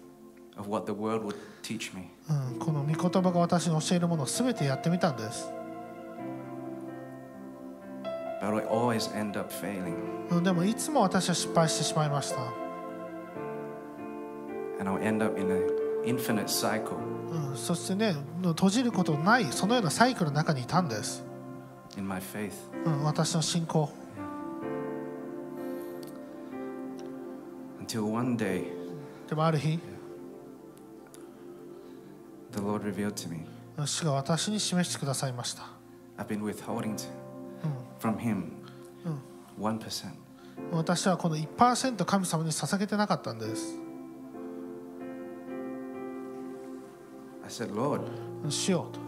of what the world would teach me. うん、この御言葉が私に教えるものを全てやってみたんです。But I always end up failing. うん、でもいつも私は失敗してしまいました。And I'll end up in an infinite cycle うん、そしてね閉じることのないそのようなサイクルの中にいたんです。in my faith. うん、私の信仰。Until one day, でもある日、The Lord revealed to me. 主が私に示してくださいました。私はこの1%神様に捧げてなかったんです。しようと。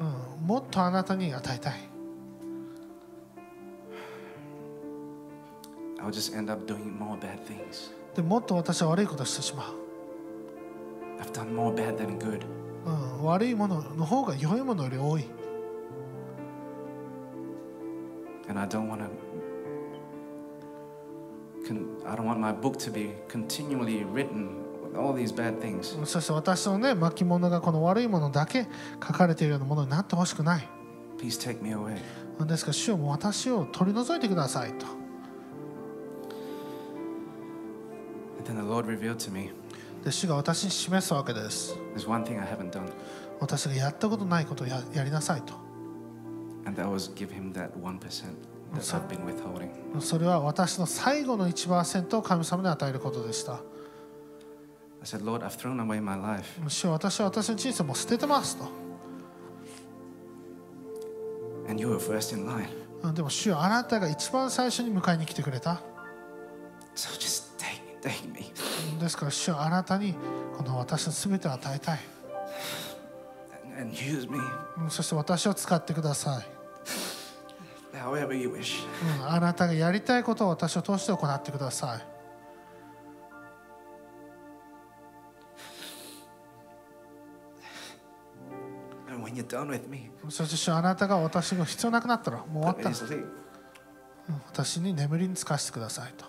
うん、もっとあなたに与えたい。でもっと私は悪いことをしてしまう。I've done more bad than good. うん、悪いものの方が良いものより多い。And I don't want to. I don't want my book to be continually written with all these bad things. そして私のね巻物がこの悪いものだけ書かれているようなものになってほしくない。Please take me away. ですから主よもう私を取り除いてくださいと。And then the Lord revealed to me で主が私に示すわけです。私がやったことないことをや,やりなさいと。それは私の最後の1%を神様に与えることでした。私は私の人生も捨ててますと。And you were first in line. でも主はあなたが一番最初に迎えに来てくれた。So just take, take me. ですから主よ。あなたにこの私の全てを与えたい。And, use me そして私を使ってください。however you wish. うんあなたがやりたいことを私を通して行ってください。And when you're done with me, そして主よ。あなたが私が必要なくなったらもう終わ put った me ら sleep. うん私に眠りにつかせてくださいと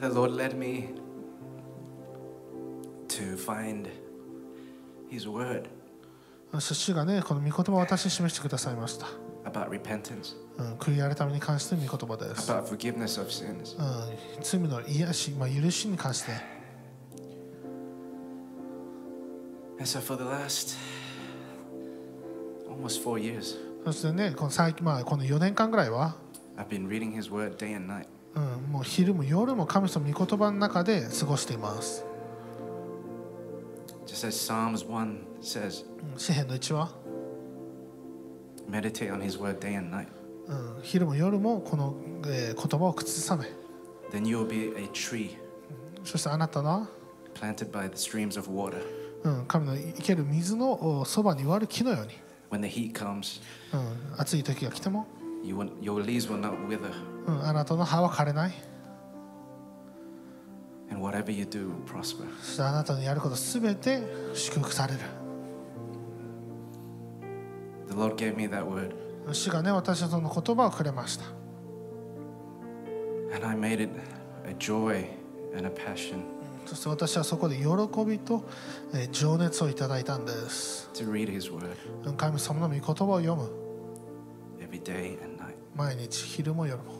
The Lord led me to find His word そして主がねこの御言葉を私に示してくださいました、 about repentance, うん、悔い改めに関しての御言葉です、 about forgiveness of sins. うん、罪の癒し、まあ、許しに関して And so for the last almost four years, そしてねこの最近、まあ、この4年間ぐらいは、 I've been reading His word day and night. うん、もう昼も夜も神様の御言葉の中で過ごしています、Just as Psalms 1 says, うん、詩篇の1は、meditate on His word day and night. うん、昼も夜もこの、えー言葉を口ずさめ Then you will be a tree そしてあなたは、planted by the streams of water. うん、神の生ける水のおそばに割る木のように、When the heat comes, うん、暑い時が来ても、you will, your leaves will not wither, うん、あなたの葉は枯れない and whatever you do will prosper. そしてあなたのやることすべて祝福される The Lord gave me that word, 主がね私はその言葉をくれました and I made it a joy and a passion そして私はそこで喜びとえー情熱をいただいたんです to read His word うん神様の御言葉を読む day and night. 毎日昼も夜も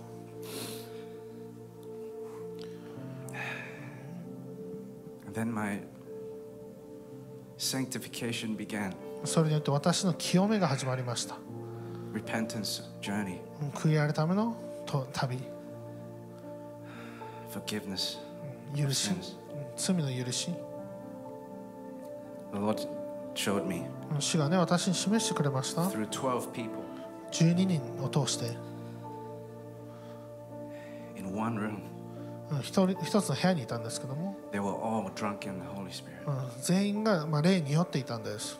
And then my sanctification began, それによって私の清めが始まりました repentance journey, うん悔い改めのと旅 forgiveness, 許し罪の許し The Lord showed me うん主がね私に示してくれました through 12 people 12人を通して。一,人一つの部屋にいたんですけども。全員が霊に酔っていたんです。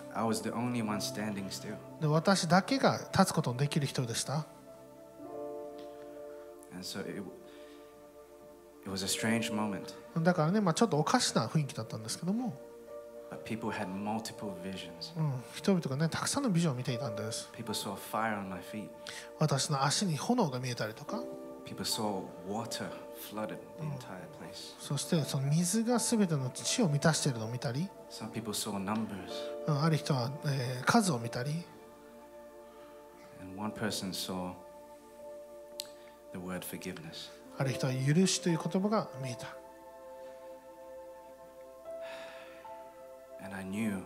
私だけが立つことのできる人でした。だからね、まあ、ちょっとおかしな雰囲気だったんですけども。人々が、ね、たくさんのビジョンを見ていたんです。私の足に炎が見えたりとか。そしてその水がすべての地を満たしているのを見たり。ある人は、えー、数を見たり。ある人は許しという言葉が見えた。And I knew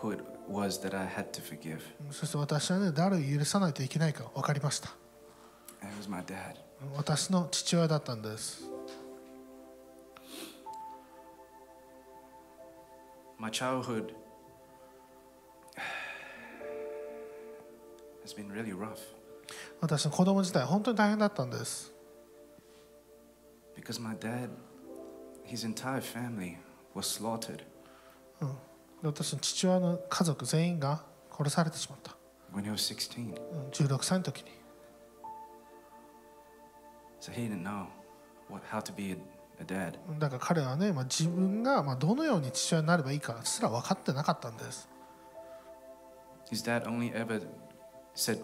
who it was that I had to forgive. うんそして私はね誰を許さないといけないか分かりました And it was my dad. うん私の父親だったんです My childhood has been really rough 私の子供時代本当に大変だったんです because my dad, his entire family was slaughtered. で私の父親の家族全員が殺されてしまった、when he was 16. うん。16歳の時に。So he didn't know what, how to be a, a dad. だから彼はね、まあ、自分がまあどのように父親になればいいかすら分かってなかったんです。His dad only ever said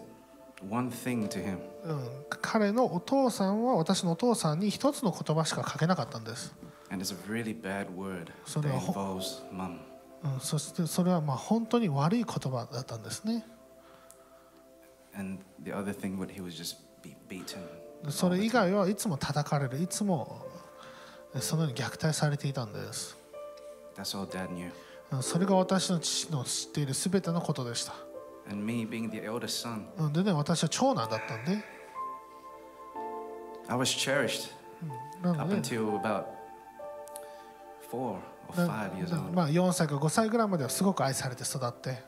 one thing to him. うん、彼のお父さんは私のお父さんに一つの言葉しかかけなかったんです、and it's a really bad word that involves mum. うん、そしてそれはまあ本当に悪い言葉だったんですね And the other thing would he was just be beaten. それ以外はいつも叩かれるいつもえそのように虐待されていたんです That's all dad knew. うんそれが私の父の知っている全てのことでした And me being the eldest son, うんでね私は長男だったんで I was cherished な up until about まあ、4歳か5歳ぐらいまではすごく愛されて育って。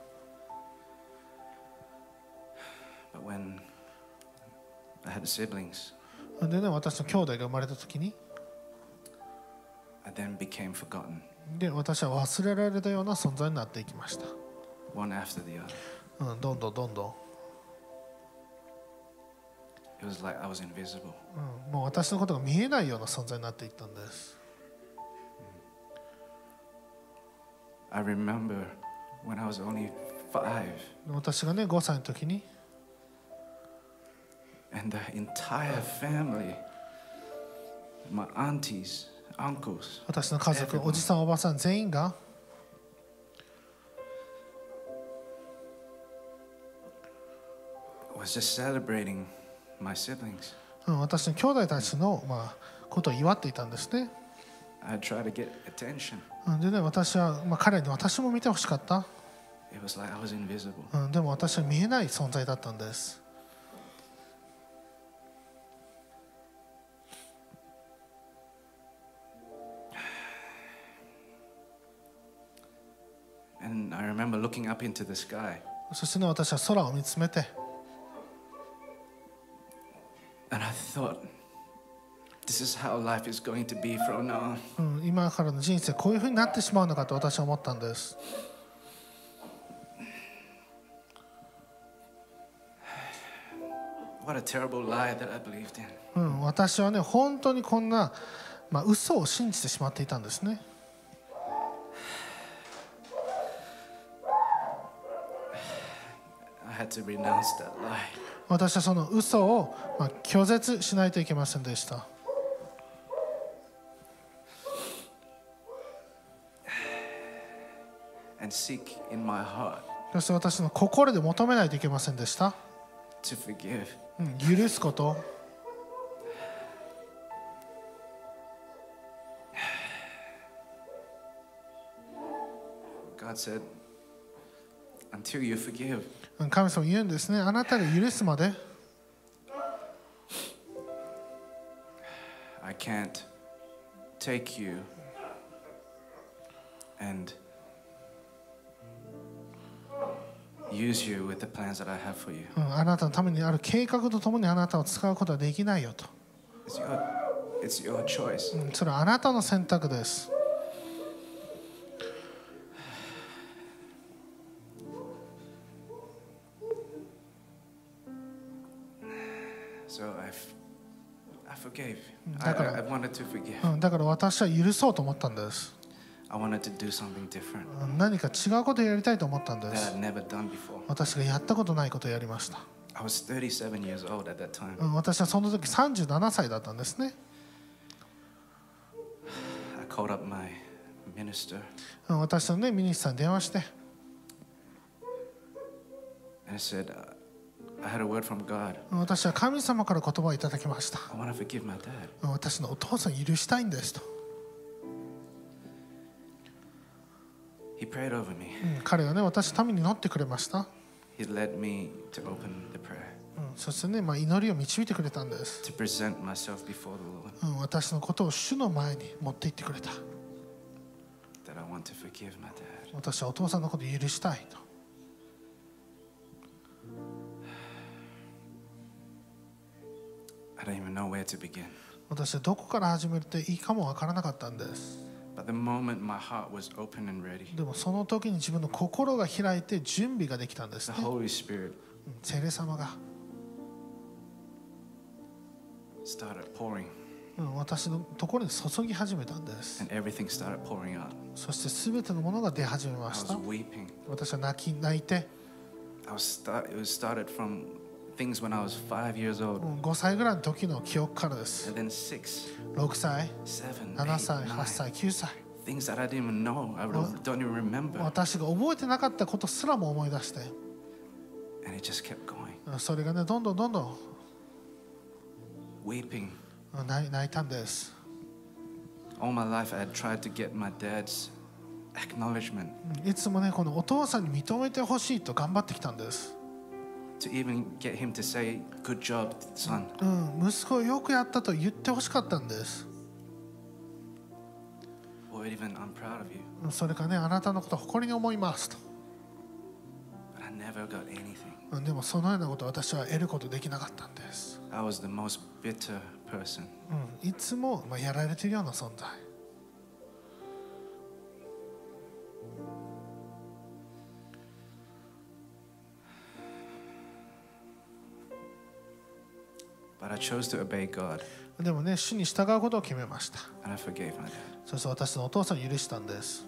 でね私の兄弟が生まれた時に。で私は忘れられたような存在になっていきました.うん、どんどんどんどん。It was like I was invisible. うん、もう私のことが見えないような存在になっていったんです I remember when I was only five, 私がね5歳の時に and the entire family, my aunties, uncles, 私の家族おじさんおばさん全員が was just celebrating my siblings. うん、私の兄弟たちの、まあ、ことを祝っていたんですね、で、ね、私は、まあ、彼に私も見てほしかった、うん、でも私は見えない存在だったんです。そして、ね、私は空を見つめて。This is how life is going to be from now. うん、今からの人生こういうふうになってしまうのかと私は思ったんです、What a terrible lie that I believed in. うん、私はね本当にこんな、まあ、嘘を信じてしまっていたんですね I had to renounce that lie. 私はその嘘を、まあ、拒絶しないといけませんでした and seek in my heart そして私の心で求めないといけませんでした、to forgive. うん、許すこと、God said, until you forgive, うん神様言うんですねあなたが許すまで I can't take you and あなたのためにある計画とともにあなたを使うことはできないよと。It's それはあなたの選択です。だから私は許そうと思ったんです。I wanted to do something different うん何か違うことをやりたいと思ったんです never done before. 私がやったことないことをやりました、I was 37 years old at that time. うん、私はその時37歳だったんですね、I called up my minister うん、私のねミニスさんに電話して I said, uh, I had a word from God. うん私は神様から言葉をいただきました I want to forgive my dad. うん私のお父さん許したいんですと、彼はね私のために祈ってくれました。そしてね、まあ、祈りを導いてくれたんです。私のことを主の前に持っていってくれた。私はお父さんのことを許したいと。私はどこから始めていいかも分からなかったんです。でもその時に自分の心が開いて準備ができたんです、ね。レ霊様が私のところに注ぎ始めたんです。そして全てのものが出始めました。私は泣き泣いて。5歳ぐらいの時の記憶からです。6歳、7歳、8歳、9歳。私が覚えてなかったことすらも思い出して。それがねどんどんどんどん。泣いたんです。いつもねこのお父さんに認めてほしいと頑張ってきたんです。To even get him to say, "Good job, son." うん息子よくやったと言ってほしかったんです or even I'm proud of you. うんそれかねあなたのことを誇りに思いますと But I never got anything. うんでもそのようなことを私は得ることできなかったんです、I was the most bitter person. うん、いつもまあやられているような存在でもね、主に従うことを決めました。そして私のお父さんを許したんです。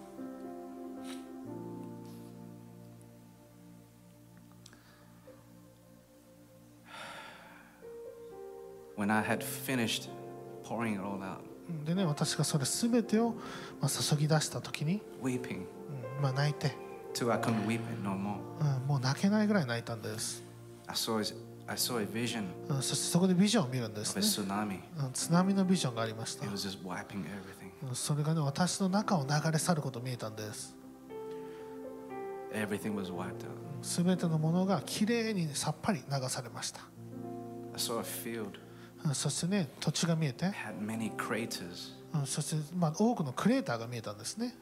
でね、私がそれすべてを、まあ、注ぎ出したときに、うんまあ泣いて、うん、もう泣けないぐらい泣いたんです。I saw ゃ I saw a vision. うん、そしてそこでビジョンを見るんですね、津波のビジョンがありました。It was just wiping everything. うんそれがね私の中を流れ去ることが見えたんです。Everything was wiped out. 全てのものがきれいにさっぱり流されました、I saw a field. うんそしてね土地が見えて、そして、まあ、多くのクレーターが見えたんですね、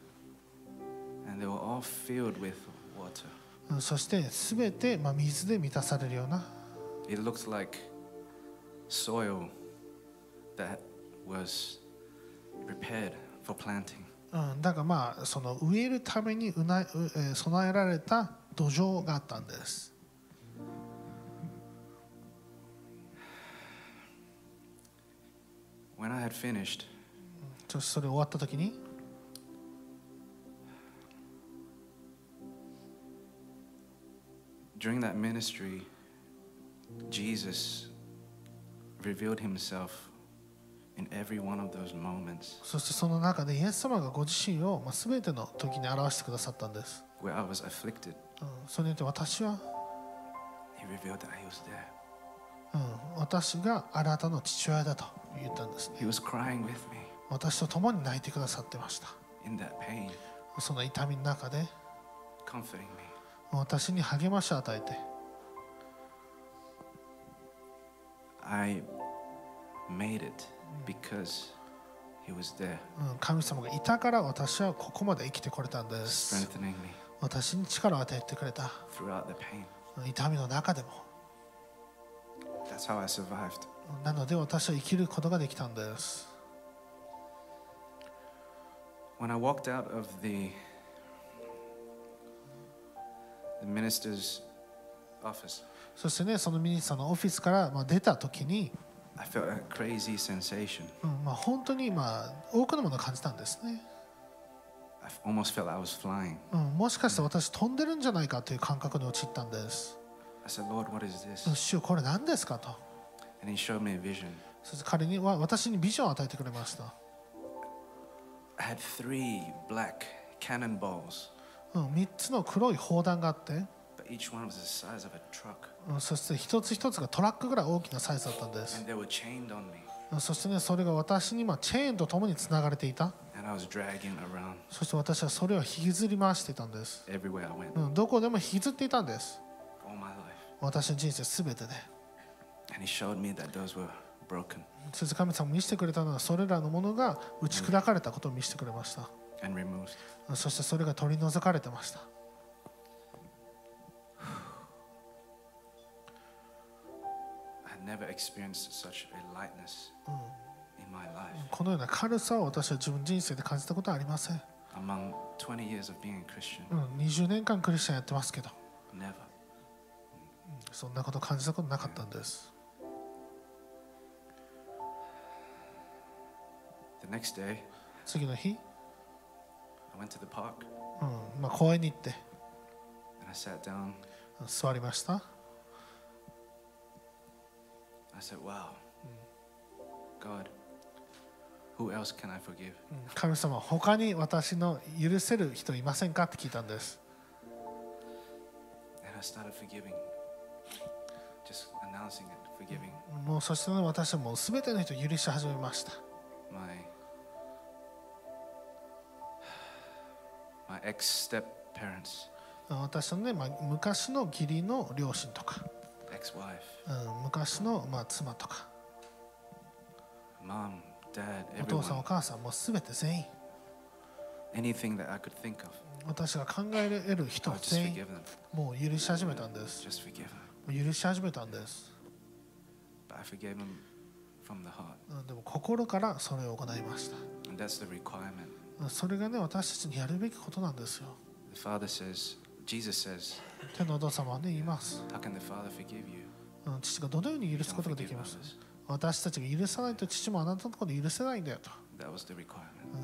and they were all filled with water. うんそして全て、まあ、水で満たされるような It looked like soil that was prepared for planting. うん、だからまあその植えるためにうな、うえー備えられた土壌があったんです。 When I had finished, そしてそれ終わった時に during that ministry, Jesus revealed himself in every one of those moments そしてその中でイエス様がご自身を、まあ、全ての時に表してくださったんです。where I was afflicted. うん、それによって私は、He revealed that He was there. うん、私があなたの父親だと言ったんですね He。was crying with me 私と共に泣いてくださってました。in that pain, その痛みの中で comforting me. 私に励ましを与えて I made it because He was there, うん神様がいたから私はここまで生きてこれたんです。 strengthening me 私に力を与えてくれた。 throughout the pain. 痛みの中でも。 That's how I survived. なので私は生きることができたんです。 When I walked out of the the minister's office, そしてね、そのミニスターのオフィスからまあ出た時に、I felt a crazy sensation. うんまあ、本当にまあ多くのものを感じたんですね、I almost felt I was flying. うん。もしかして私飛んでるんじゃないかという感覚に陥ったんです。I said, Lord, what is うん this? 主よこれ何ですかと。And He showed me a vision. そして彼には私にビジョンを与えてくれました。I had three black cannonballs, うん、3つの黒い砲弾があって、そして一つ一つがトラックぐらい大きなサイズだったんです。そしてね、それが私にまあチェーンとともにつながれていた。そして私はそれを引きずり回していたんです。どこでも引きずっていたんです。私の人生すべてで。そして神様見せてくれたのはそれらのものが打ち砕かれたことを見せてくれました。そしてそれが取り除かれてました。このような軽さを私は自分人生で感じたことはありません。20年間クリスチャンやってますけど、そんなこと感じたことなかったんです。次の日、うんまあ、公園に行って、座りました。I said, Wow, God, who else can I forgive? うん神様、他に私の許せる人いませんかって聞いたんです。And I started forgiving, just announcing it, forgiving もうそしてね私はもう全ての人を許し始めました。my my ex step parents, 私のね、まあ、昔の義理の両親とか、ex wife, うん、昔の、まあ、妻とか、mom, dad, お父さん、お everyone, 母さん、もう全て全員、anything that I could think of, 私が考えられる人 I would just 全員 forgive、them. もう許し始めたんです。Just forgive them. もう許し始めたんです。But I forgave them from the heart. うんでも心からそれを行いました。And that's the requirement. うんそれがね、私たちにやるべきことなんですよ。The Father says, Jesus says, 天のお父様はね、言います。父がどのように許すことができます？私たちが許さないと父もあなたのこと許せないんだよと。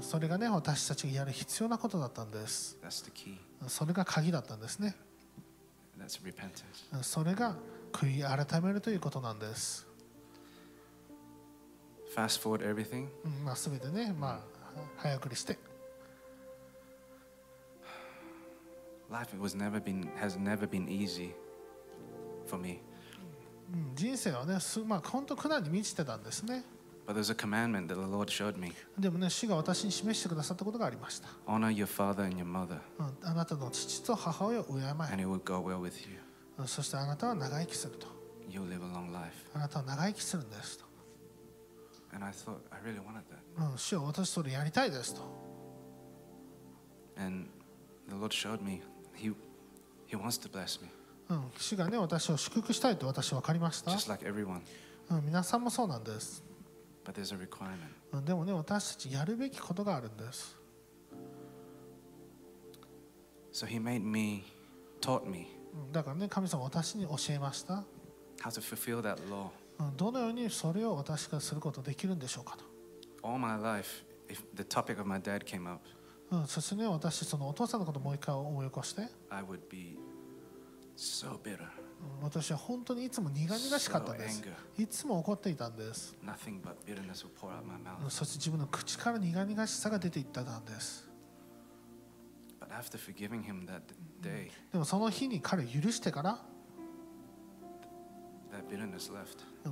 それがね私たちがやる必要なことだったんです。それが鍵だったんですね。それが悔い改めるということなんです、Fast まあ、全てね、まあ、早送りして Life was never been has never been easy for me. うん人生はねす、まあ、本当苦難に満ちてたんですね But there's a commandment that the Lord showed me. でもね主が私に示してくださったことがありました、Honor your father and your mother, うん、あなたの父と母親を敬 and え、it will go well with you. うんそしてあなたは長生きすると You'll live a long life. あなたは長生きするんですと、And I thought I really wanted that. うん、主は私それやりたいですと And the Lord showed me He He wants to bless me, うん、主がね私を祝福したいと私は分かりました、just like everyone. うん、皆さんもそうなんです、But there's a requirement. うん、でもね私たちやるべきことがあるんです So He made me, taught me うんだからね神様は私に教えました、how to fulfill that law. うん、どのようにそれを私がすることできるんでしょうかと、All my life, if the topic of my dad came up, うん、そしてね私そのお父さんのことをもう一回思い起こして、I would be so bitter, うん私は本当にいつも苦々しかったんです。いつも怒っていたんです.そして自分の口から苦々しさが出ていったんです。Day, でもその日に彼を許してから、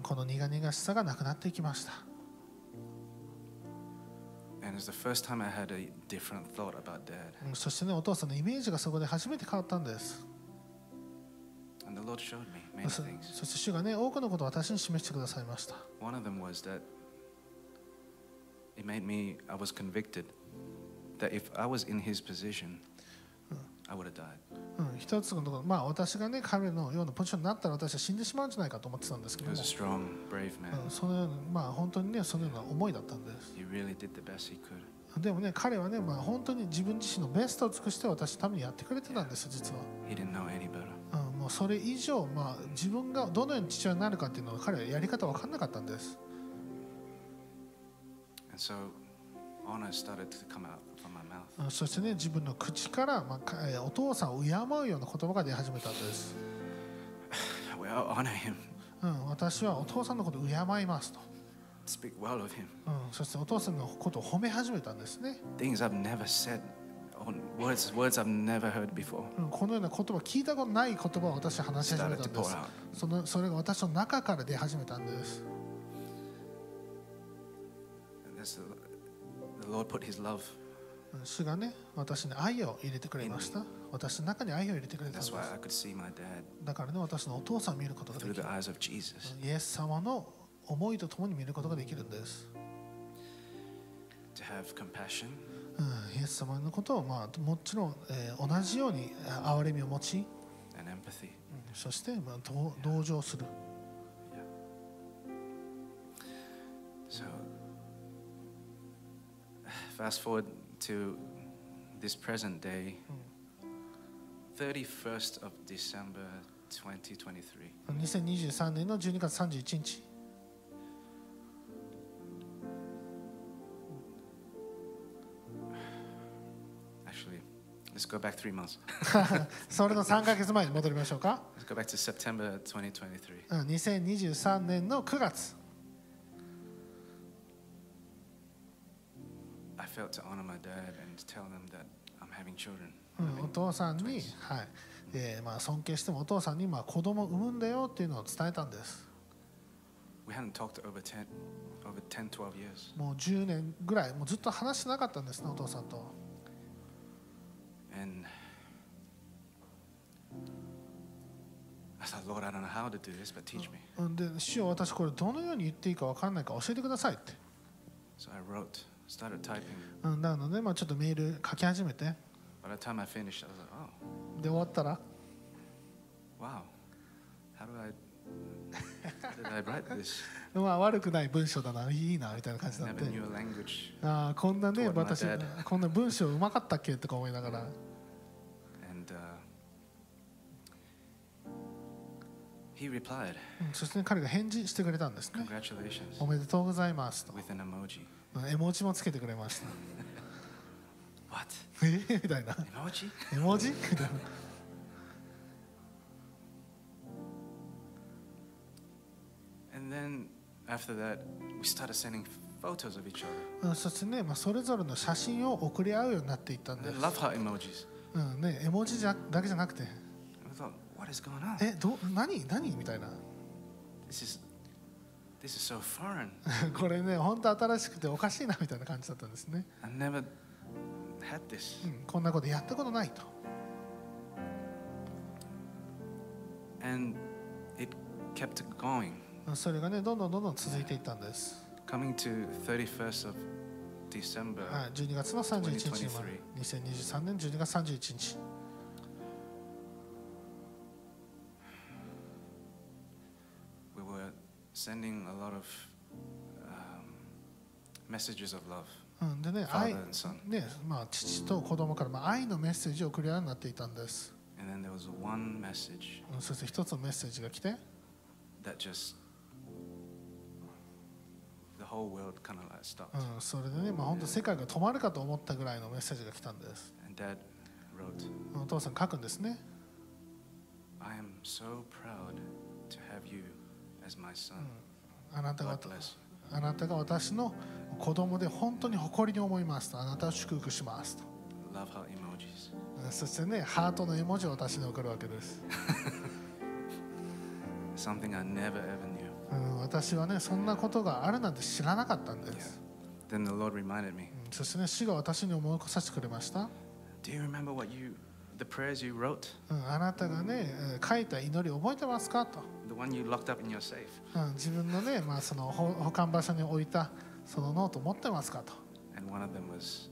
この苦々しさがなくなっていきました And it's the first time I had a different thought about dad. うんそしてねお父さんのイメージがそこで初めて変わったんです And the Lord showed me many そ things. そして主がね多くのことを私に示してくださいました One of them was that it made me, I was convicted that if I was in his position, うん、一つのところ、まあ、私がね彼のようなポジションになったら私は死んでしまうんじゃないかと思ってたんですけどもう.ん、そのようなまあ本当にねそのような思いだったんです really. でもね彼はね、まあ、本当に自分自身のベストを尽くして私のためにやってくれてたんです実は.うん、もうそれ以上、まあ、自分がどのように父親になるかっていうのは彼はやり方分かんなかったんです And so honor started to come out そしてね自分の口から、まあお父さんを敬うような言葉が出始めたんです、Well, honor him, うん、私はお父さんのことを敬いますと、speak well of him. うん、そしてお父さんのことを褒め始めたんですね Things I've never said, or words, words I've never heard before. うんこのような言葉聞いたことない言葉を私は話し始めたんです.そのそれが私の中から出始めたんです the Lord put his love. うん主がね私に愛を入れてくれました。私の中に愛を入れてくれたんです。だからね私のお父さんを見ることができる.イエス様の思いとともに見ることができるんです、To have compassion, うん、イエス様のことを、まあ、もちろん、えー同じようにえー憐れみを持ち、and そして、まあ、同同情する。So, fast forward to this present day, 31st of December 2023. 2023年の12月31日 Actually, let's go back three months. それの3ヶ月前に戻りましょうか let's go back to September 2023. うん2023年の9月お父さんに、はいえーまあ、尊敬してもお父さんに、まあ、子供を産むんだよっていうのを伝えたんです We hadn't talked over 10, over 10 12 years. もう10年ぐらいもうずっと話してなかったんですねお父さんと And I thought, Lord, I don't know how to do this, but teach me. うんで主よ私これどのように言っていいか分からないから教えてくださいって、So I wrote. うんなので、まあ、ちょっとメール書き始めて。で、終わったら？まあ悪くない文章だな、いいなみたいな感じだって。ああ、こんなね、私、こんな文章うまかったっけ？とか思いながら。そして彼が返事してくれたんですね。おめでとうございます。うん絵文字もつけてくれました What? えーみたいな Emoji? 絵文字みたいな And then after that, we started sending photos of each other. うんそしてね、まあ、それぞれの写真を送り合うようになっていったんです、love heart emojis. うんね、絵文字じゃだけじゃなくて I thought, what is going on? えど何何みたいな This is this is so foreign. これね本当新しくておかしいなみたいな感じだったんですね、I never had this. うん、こんなことやったことないと And it kept going. うんそれがねどんどんどんどん続いていったんです、Coming to 31st of December, はい、12月の31日まで2023年12月31日 sending a さんで、まあ父と子供からまあ愛のメッセージを送り合うようになっていたんです。そして一つのメッセージが来て、うん、それでね、まあ本当世界が止まるかと思ったぐらいのメッセージが来たんです。お父さん書くんですね。あなたが bless you." あなたが私の子供で本当に誇りに思いますと。あなたを祝福しますと。そしてね、ハートの絵文字を私に送るわけです。Something I never ever knew. うん、私はね、そんなことがあるなんて知らなかったんです。Then the Lord reminded me, うんそしてね、主が私に思い起こさせてくれました。"Do you remember what you, the prayers you wrote, うん、あなたがね、えー書いた祈り覚えてますかと。the one you locked up in your safe?" うん、自分のね、まあ、その保保管場所に置いたそのノート持ってますかと。And one of them was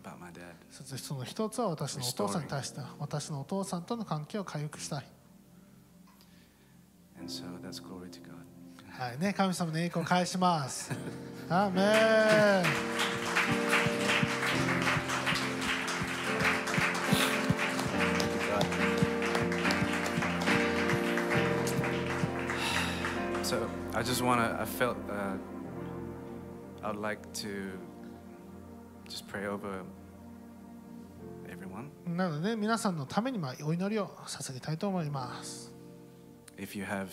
about my dad. そしてその一つは私のお父さんに対して私のお父さんとの関係を回復したい。And so that's glory to God. はいね、神様の栄光を返します。アーメン I just want to, I felt uh, I would like to just pray over everyone. なので、皆さんのためにまあお祈りを捧げたいと思います。If you have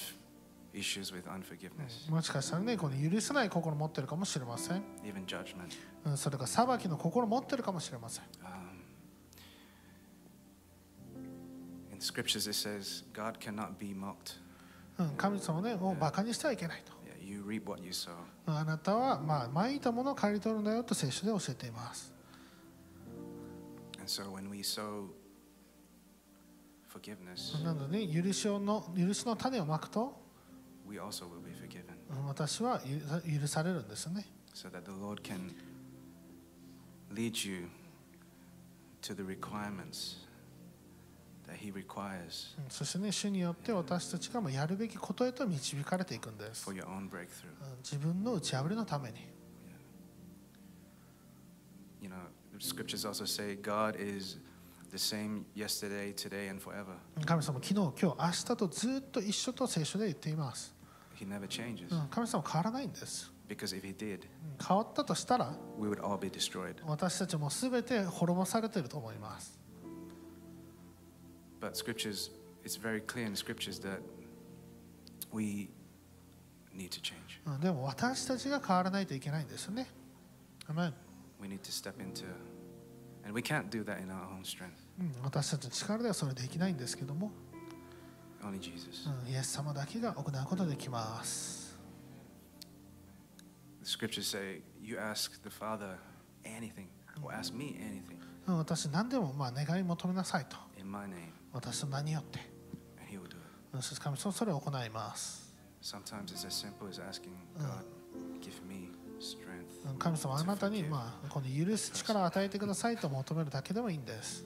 issues with unforgiveness, もしかしたらね、この許せない心を持ってるかもしれません。even judgment, うんそれが裁きの心を持ってるかもしれません。um, in scriptures it says God cannot be mocked. 神様ねをバカにしてはいけないと。あなたはまあ巻いたものを刈り取るんだよと聖書で教えています。なので許しをの、許しの種をまくと、私は許されるんですね。So そしてね、主によって私たちがやるべきことへと導かれていくんです。自分の打ち破りのために。神様、昨日、今日、明日とずっと一緒と聖書で言っています。神様、変わらないんです。変わったとしたら、私たちもすべて滅ぼされていると思います。But scriptures, it's very clear in the scriptures that we need to change. うんでも私たちが変わらないといけないんですよね。アメン We need to step into, and we can't do that in our own strength. うん私たちの力ではそれできないんですけども、Only Jesus. うんイエス様だけが行うことができます。The scriptures say, You ask the Father anything, or ask me anything うん私、何でもまあ願い求めなさいと。in my name, 私の名によって。そ,それを行います。神様あなたに、まあ、この許す力を与えてくださいと求めるだけでもいいんです。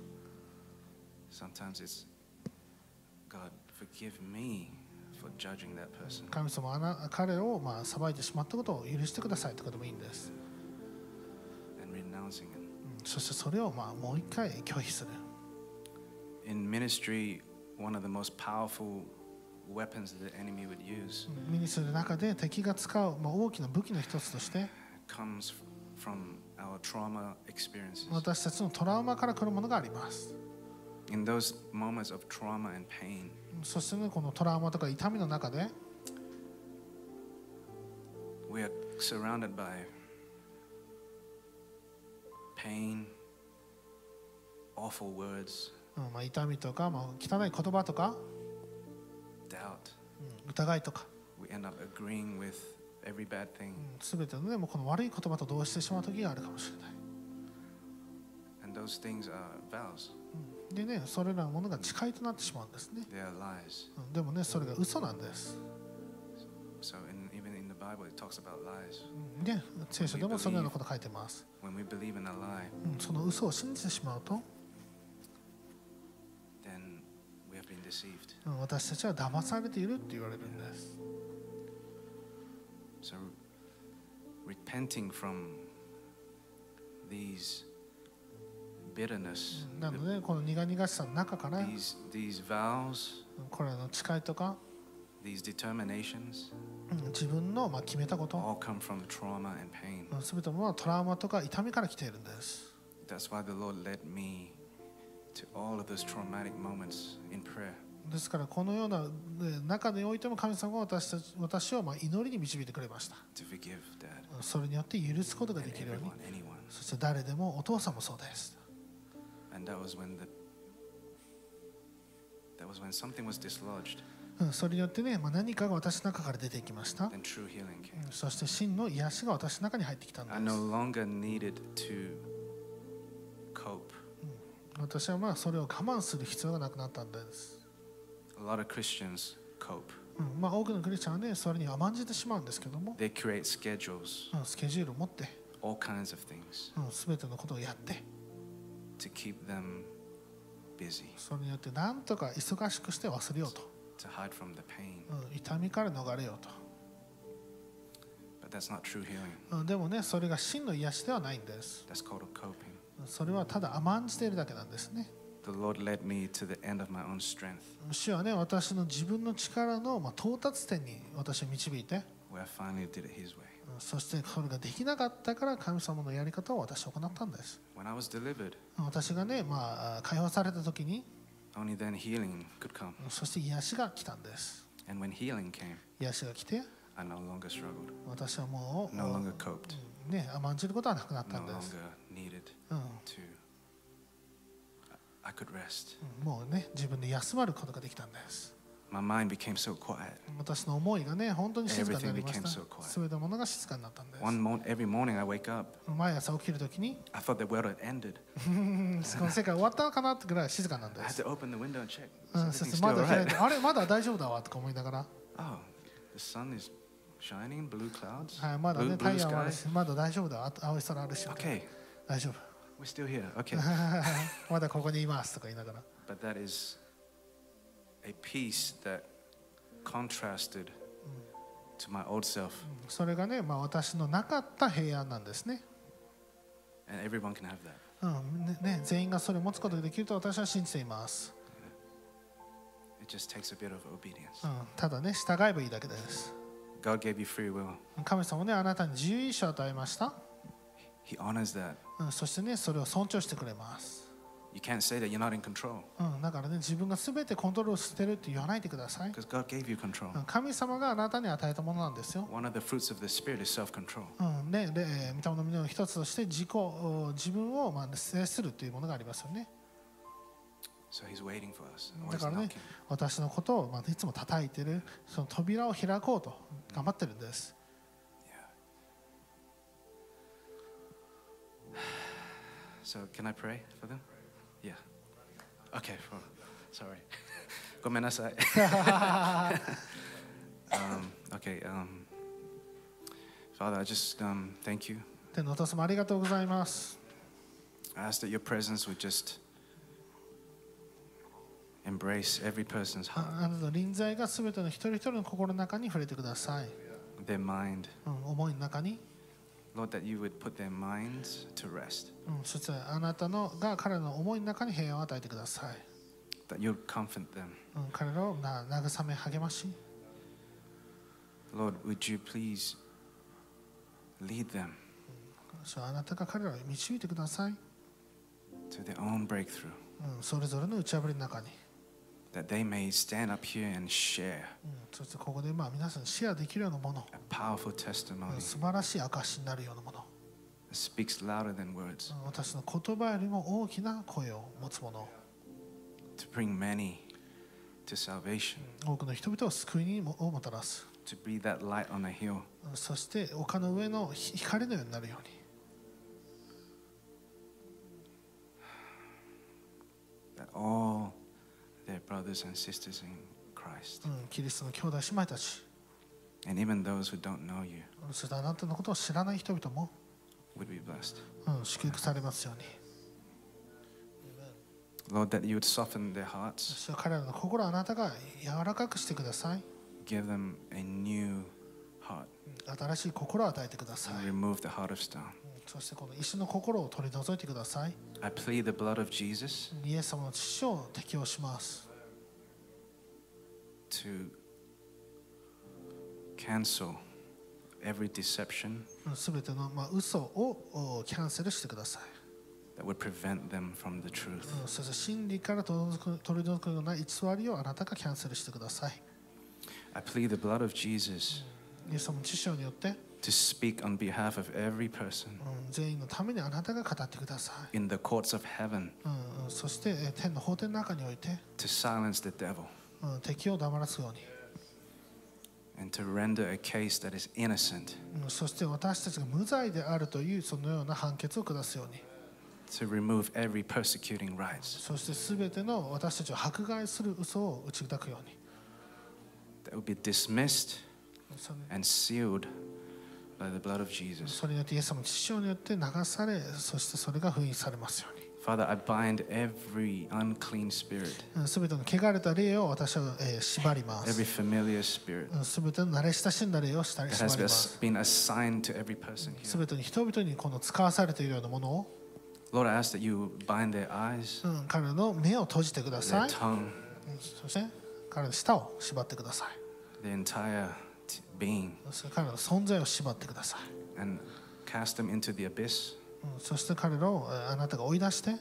神様あ彼を、まあ、裁いてしまったことを許してくださいとかでもいいんです。そしてそれを、まあ、もう一回拒否する。In ministry, one of the most powerful weapons that the enemy would use ミニストリーの中で敵が使う、まあ、大きな武器の一つとして comes from our trauma experiences. 私たちのトラウマから来るものがあります In those moments of trauma and pain, そしてねこのトラウマとか痛みの中で we are surrounded by pain, awful words, まあ、痛みとか、まあ、汚い言葉とか、疑いとか、全てのでもこの悪い言葉と同してしまう時があるかもしれない。でね、それらのものが誓いとなってしまうんですね。でもね、それが嘘なんです。So 聖書でもそのようなこと書いてます。その嘘を信じてしまうと、私たちは騙されているって言われるんです So, repenting from these bitterness, なのでこの苦々しさの中から、うん these these vows, これらの誓いとか、these determinations, うん自分のまあ決めたこと、all come from trauma and pain. うんすべてのもトラウマとか痛みから来ているんです That's why the Lord led me ですからこのようなね中においても神様が私たち私をまあ祈りに導いてくれました。それによって許すことができるように.そして誰でもお父さんもそうです。それによってね、まあ、何かが私の中から出てきました、そして真の癒しが私の中に入ってきたんです私はまあそれを我慢する必要がなくなったんです、A lot of Christians cope. うんまあ、多くのクリスチャンはねそれに甘んじてしまうんですけども、They create schedules, うんスケジュールを持って、all kinds of things うん、全てのことをやって to keep them busy, それによって何とか忙しくして忘れようと、to hide from the pain. うん、痛みから逃れようと But that's not true healing. うんでもねそれが真の癒しではないんです That's called coping. それはただ甘んじているだけなんですね The Lord led me to the end of my own strength, 主はね私の自分の力のまあ到達点に私を導いて where I finally did it His way. うんそしてそれができなかったから神様のやり方を私は行ったんです When I was delivered, 私がねまあ解放された時に only then healing could come. そして癒しが来たんです And when healing came, 癒しが来て I no longer struggled, 私はもう no longer coped, ね甘んじることはなくなった no んです longer needed うん to. I could rest. うんもうね自分で休まることができたんです My mind became so quiet. 私の思いがね本当に静かになりました.すべてのものが静かになったんです One mo- every morning I wake up, 毎朝起きるときに I thought the world had ended. うんこの世界終わったのかなってぐらい静かなんで I had す to open the window and check. うん、そし everything て窓 still 開い?てあれまだ大丈夫だわとか思いながら、Oh, the sun is shining, blue clouds, はい、まだね太陽もある sky. しまだ大丈夫だあと青い空あるし Okay, 大丈夫 we're still here. Okay. まだここにいますとか言いながら But that is a peace that contrasted to my old self. それがね、まあ、私のなかった平安なんですね,、And everyone can have that. うんねね全員がそれを持つことができると私は信じています、It just takes a bit of obedience. うん、ただね従えばいいだけです God gave you free will. 神様ねあなたに自由意志を与えました、He honors that. うん、そしてねそれを尊重してくれます、You can't say that you're not in control うん、だからね自分が全てコントロールしてるって言わないでください because God gave you control. うん神様があなたに与えたものなんですよ。One of the fruits of the Spirit is self control. うんね、で、えー御霊の実の一つとして自己、お自分をまあ制するというものがありますよね。So He's waiting for us. だからね私のことをまあいつも叩いてる、その扉を開こうと頑張ってるんです。So can I pray for them? Yeah. Okay. For, sorry. ごめんなさい. um, okay. Um, Father, I just um, thank you. 天のお父様ありがとうございます。 I ask that your presence would just embrace every person's あ heart, あなたの臨在がすべての一人一人の心の中に触れてください。 their mind. うん、思いの中に、 Lord, that you would put their minds to rest. うん、そしてあなたのが彼らの思いの中に平安を与えてください。 that you'll comfort them. うん彼らをな慰め励まし Lord, would you please lead them 主はあなたが彼らを導いてください、 to their own breakthrough, うん、それぞれの打ち破りの中に、 That they may stand up here and share うん、そしてここでまあ皆さんにシェアできるようなもの、a powerful う testimony ん素晴らしい証になるようなもの、that speaks louder than words うん私の言葉よりも大きな声を持つもの to bring many to salvation, 多くの人々を救いにもをもたらす、to be that light on a hill. うんそして丘の上のひ光のようになるように that all キリストの兄弟姉妹たち。あなたのこと知らない人々も、祝福されますように。し彼らの心あなたが柔らかくしてください。新しい心を与えてください。そしてこの石の心を取り除いてください。I plead the blood of Jesus イエス様の血を適用します。 to cancel every deception すべてのまあ嘘をおキャンセルしてください。 that would prevent them from the truth. うんそして真理から取り除く取り除くような偽りをあなたがキャンセルしてください。 I plead the blood of Jesus イエス様の知性によって、 to speak on behalf of every person うん全員のためにあなたが語ってください。 in the courts of heaven うんうんそしてえー天の法廷の中において、 to silence the devil うん敵を黙らすように。 and to render a case that is innocent, うんそして私たちが無罪であるというそのような判決を下すように to remove every persecuting rights そしてすべての私たちを迫害する嘘を打ち砕くように that would be dismissed それ and sealed それによってイエス様の父親によって流されそしてそれが封印されますように Father, I bind every unclean spirit, every す familiar spirit that 縛 has been assigned to every person す here. Lord, I ask that you bind their eyes, their tongue, their entire t- being, 彼らの存在を縛ってください and cast them into the abyss うんそして彼らをえーあなたが追い出して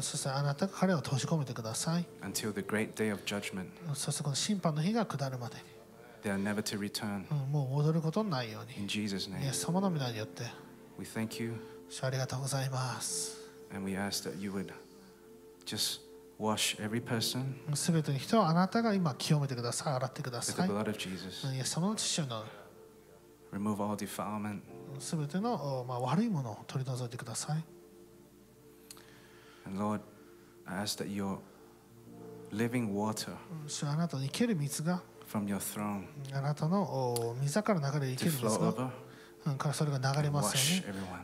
そしてあなたが彼を閉じ込めてください until the great day of judgment. うんそしてこの審判の日が下るまで They are never to return. もう戻ることのないよう In に Jesus' イ name, エス様の皆によって we thank you 主ありがとうございます and we ask that you would just wash every person すべての人はあなたが今清めてください洗ってくだ with さ the い blood of Jesus. イエス様の父の Remove all defilement すべての、おまあ、悪いものを取り除いてください And Lord, I ask that your living water あなたの生ける水が from your throne あなたのお水から流れる生けからそれが流れますよ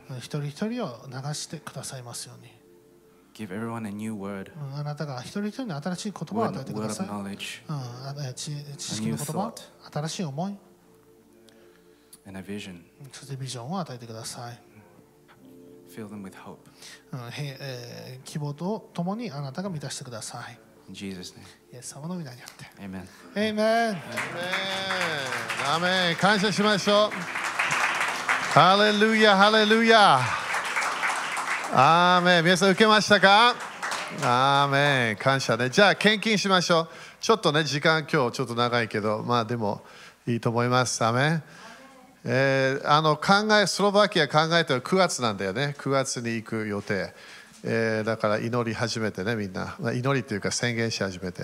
うに一人一人を流してくださいますように Give everyone a new word, うんあなたが一人一人に新しい言葉を word, 与えてく word だ of さい。うん、knowledge 知知識の言葉 thought、新しい思い、and a vision. そしてビジョンを与えてください。Fill them with hope. うんへえー希望とともにあなたが満たしてください。In Jesus' name, イエス様の皆によって。amen. エイメンアーメンアーメン感謝しましょう。ハレルヤ、ハレルヤ。アーメン皆さん受けましたか？アーメン感謝ね。じゃあ献金しましょう。ちょっとね、時間今日ちょっと長いけど、まあでもいいと思います。アーメンえーあの考えスロバキア考えてる9月なんだよね。9月に行く予定、えーだから祈り始めてねみんな。まあ祈りっていうか宣言し始めて。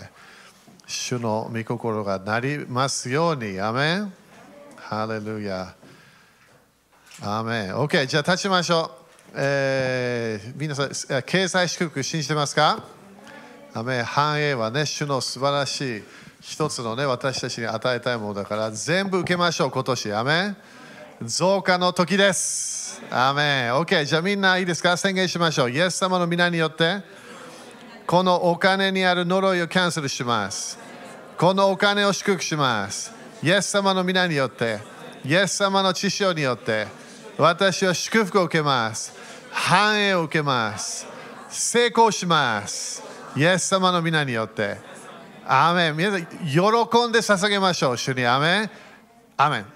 主の御心がなりますように。アメンハレルヤアーメン OK じゃあ立ちましょう、えー皆さん経済祝福信じてますか？繁栄はね主の素晴らしい一つのね私たちに与えたいものだから全部受けましょう今年。アメ増加の時です。アメン。OK じゃあみんないいですか？宣言しましょう。イエス様の皆によってこのお金にある呪いをキャンセルします。このお金を祝福します。イエス様の皆によってイエス様の知性によって私は祝福を受けます。繁栄を受けます成功しますイエス様の皆によって。アーメン。皆さん、喜んで捧げましょう。主にアーメン。アーメン。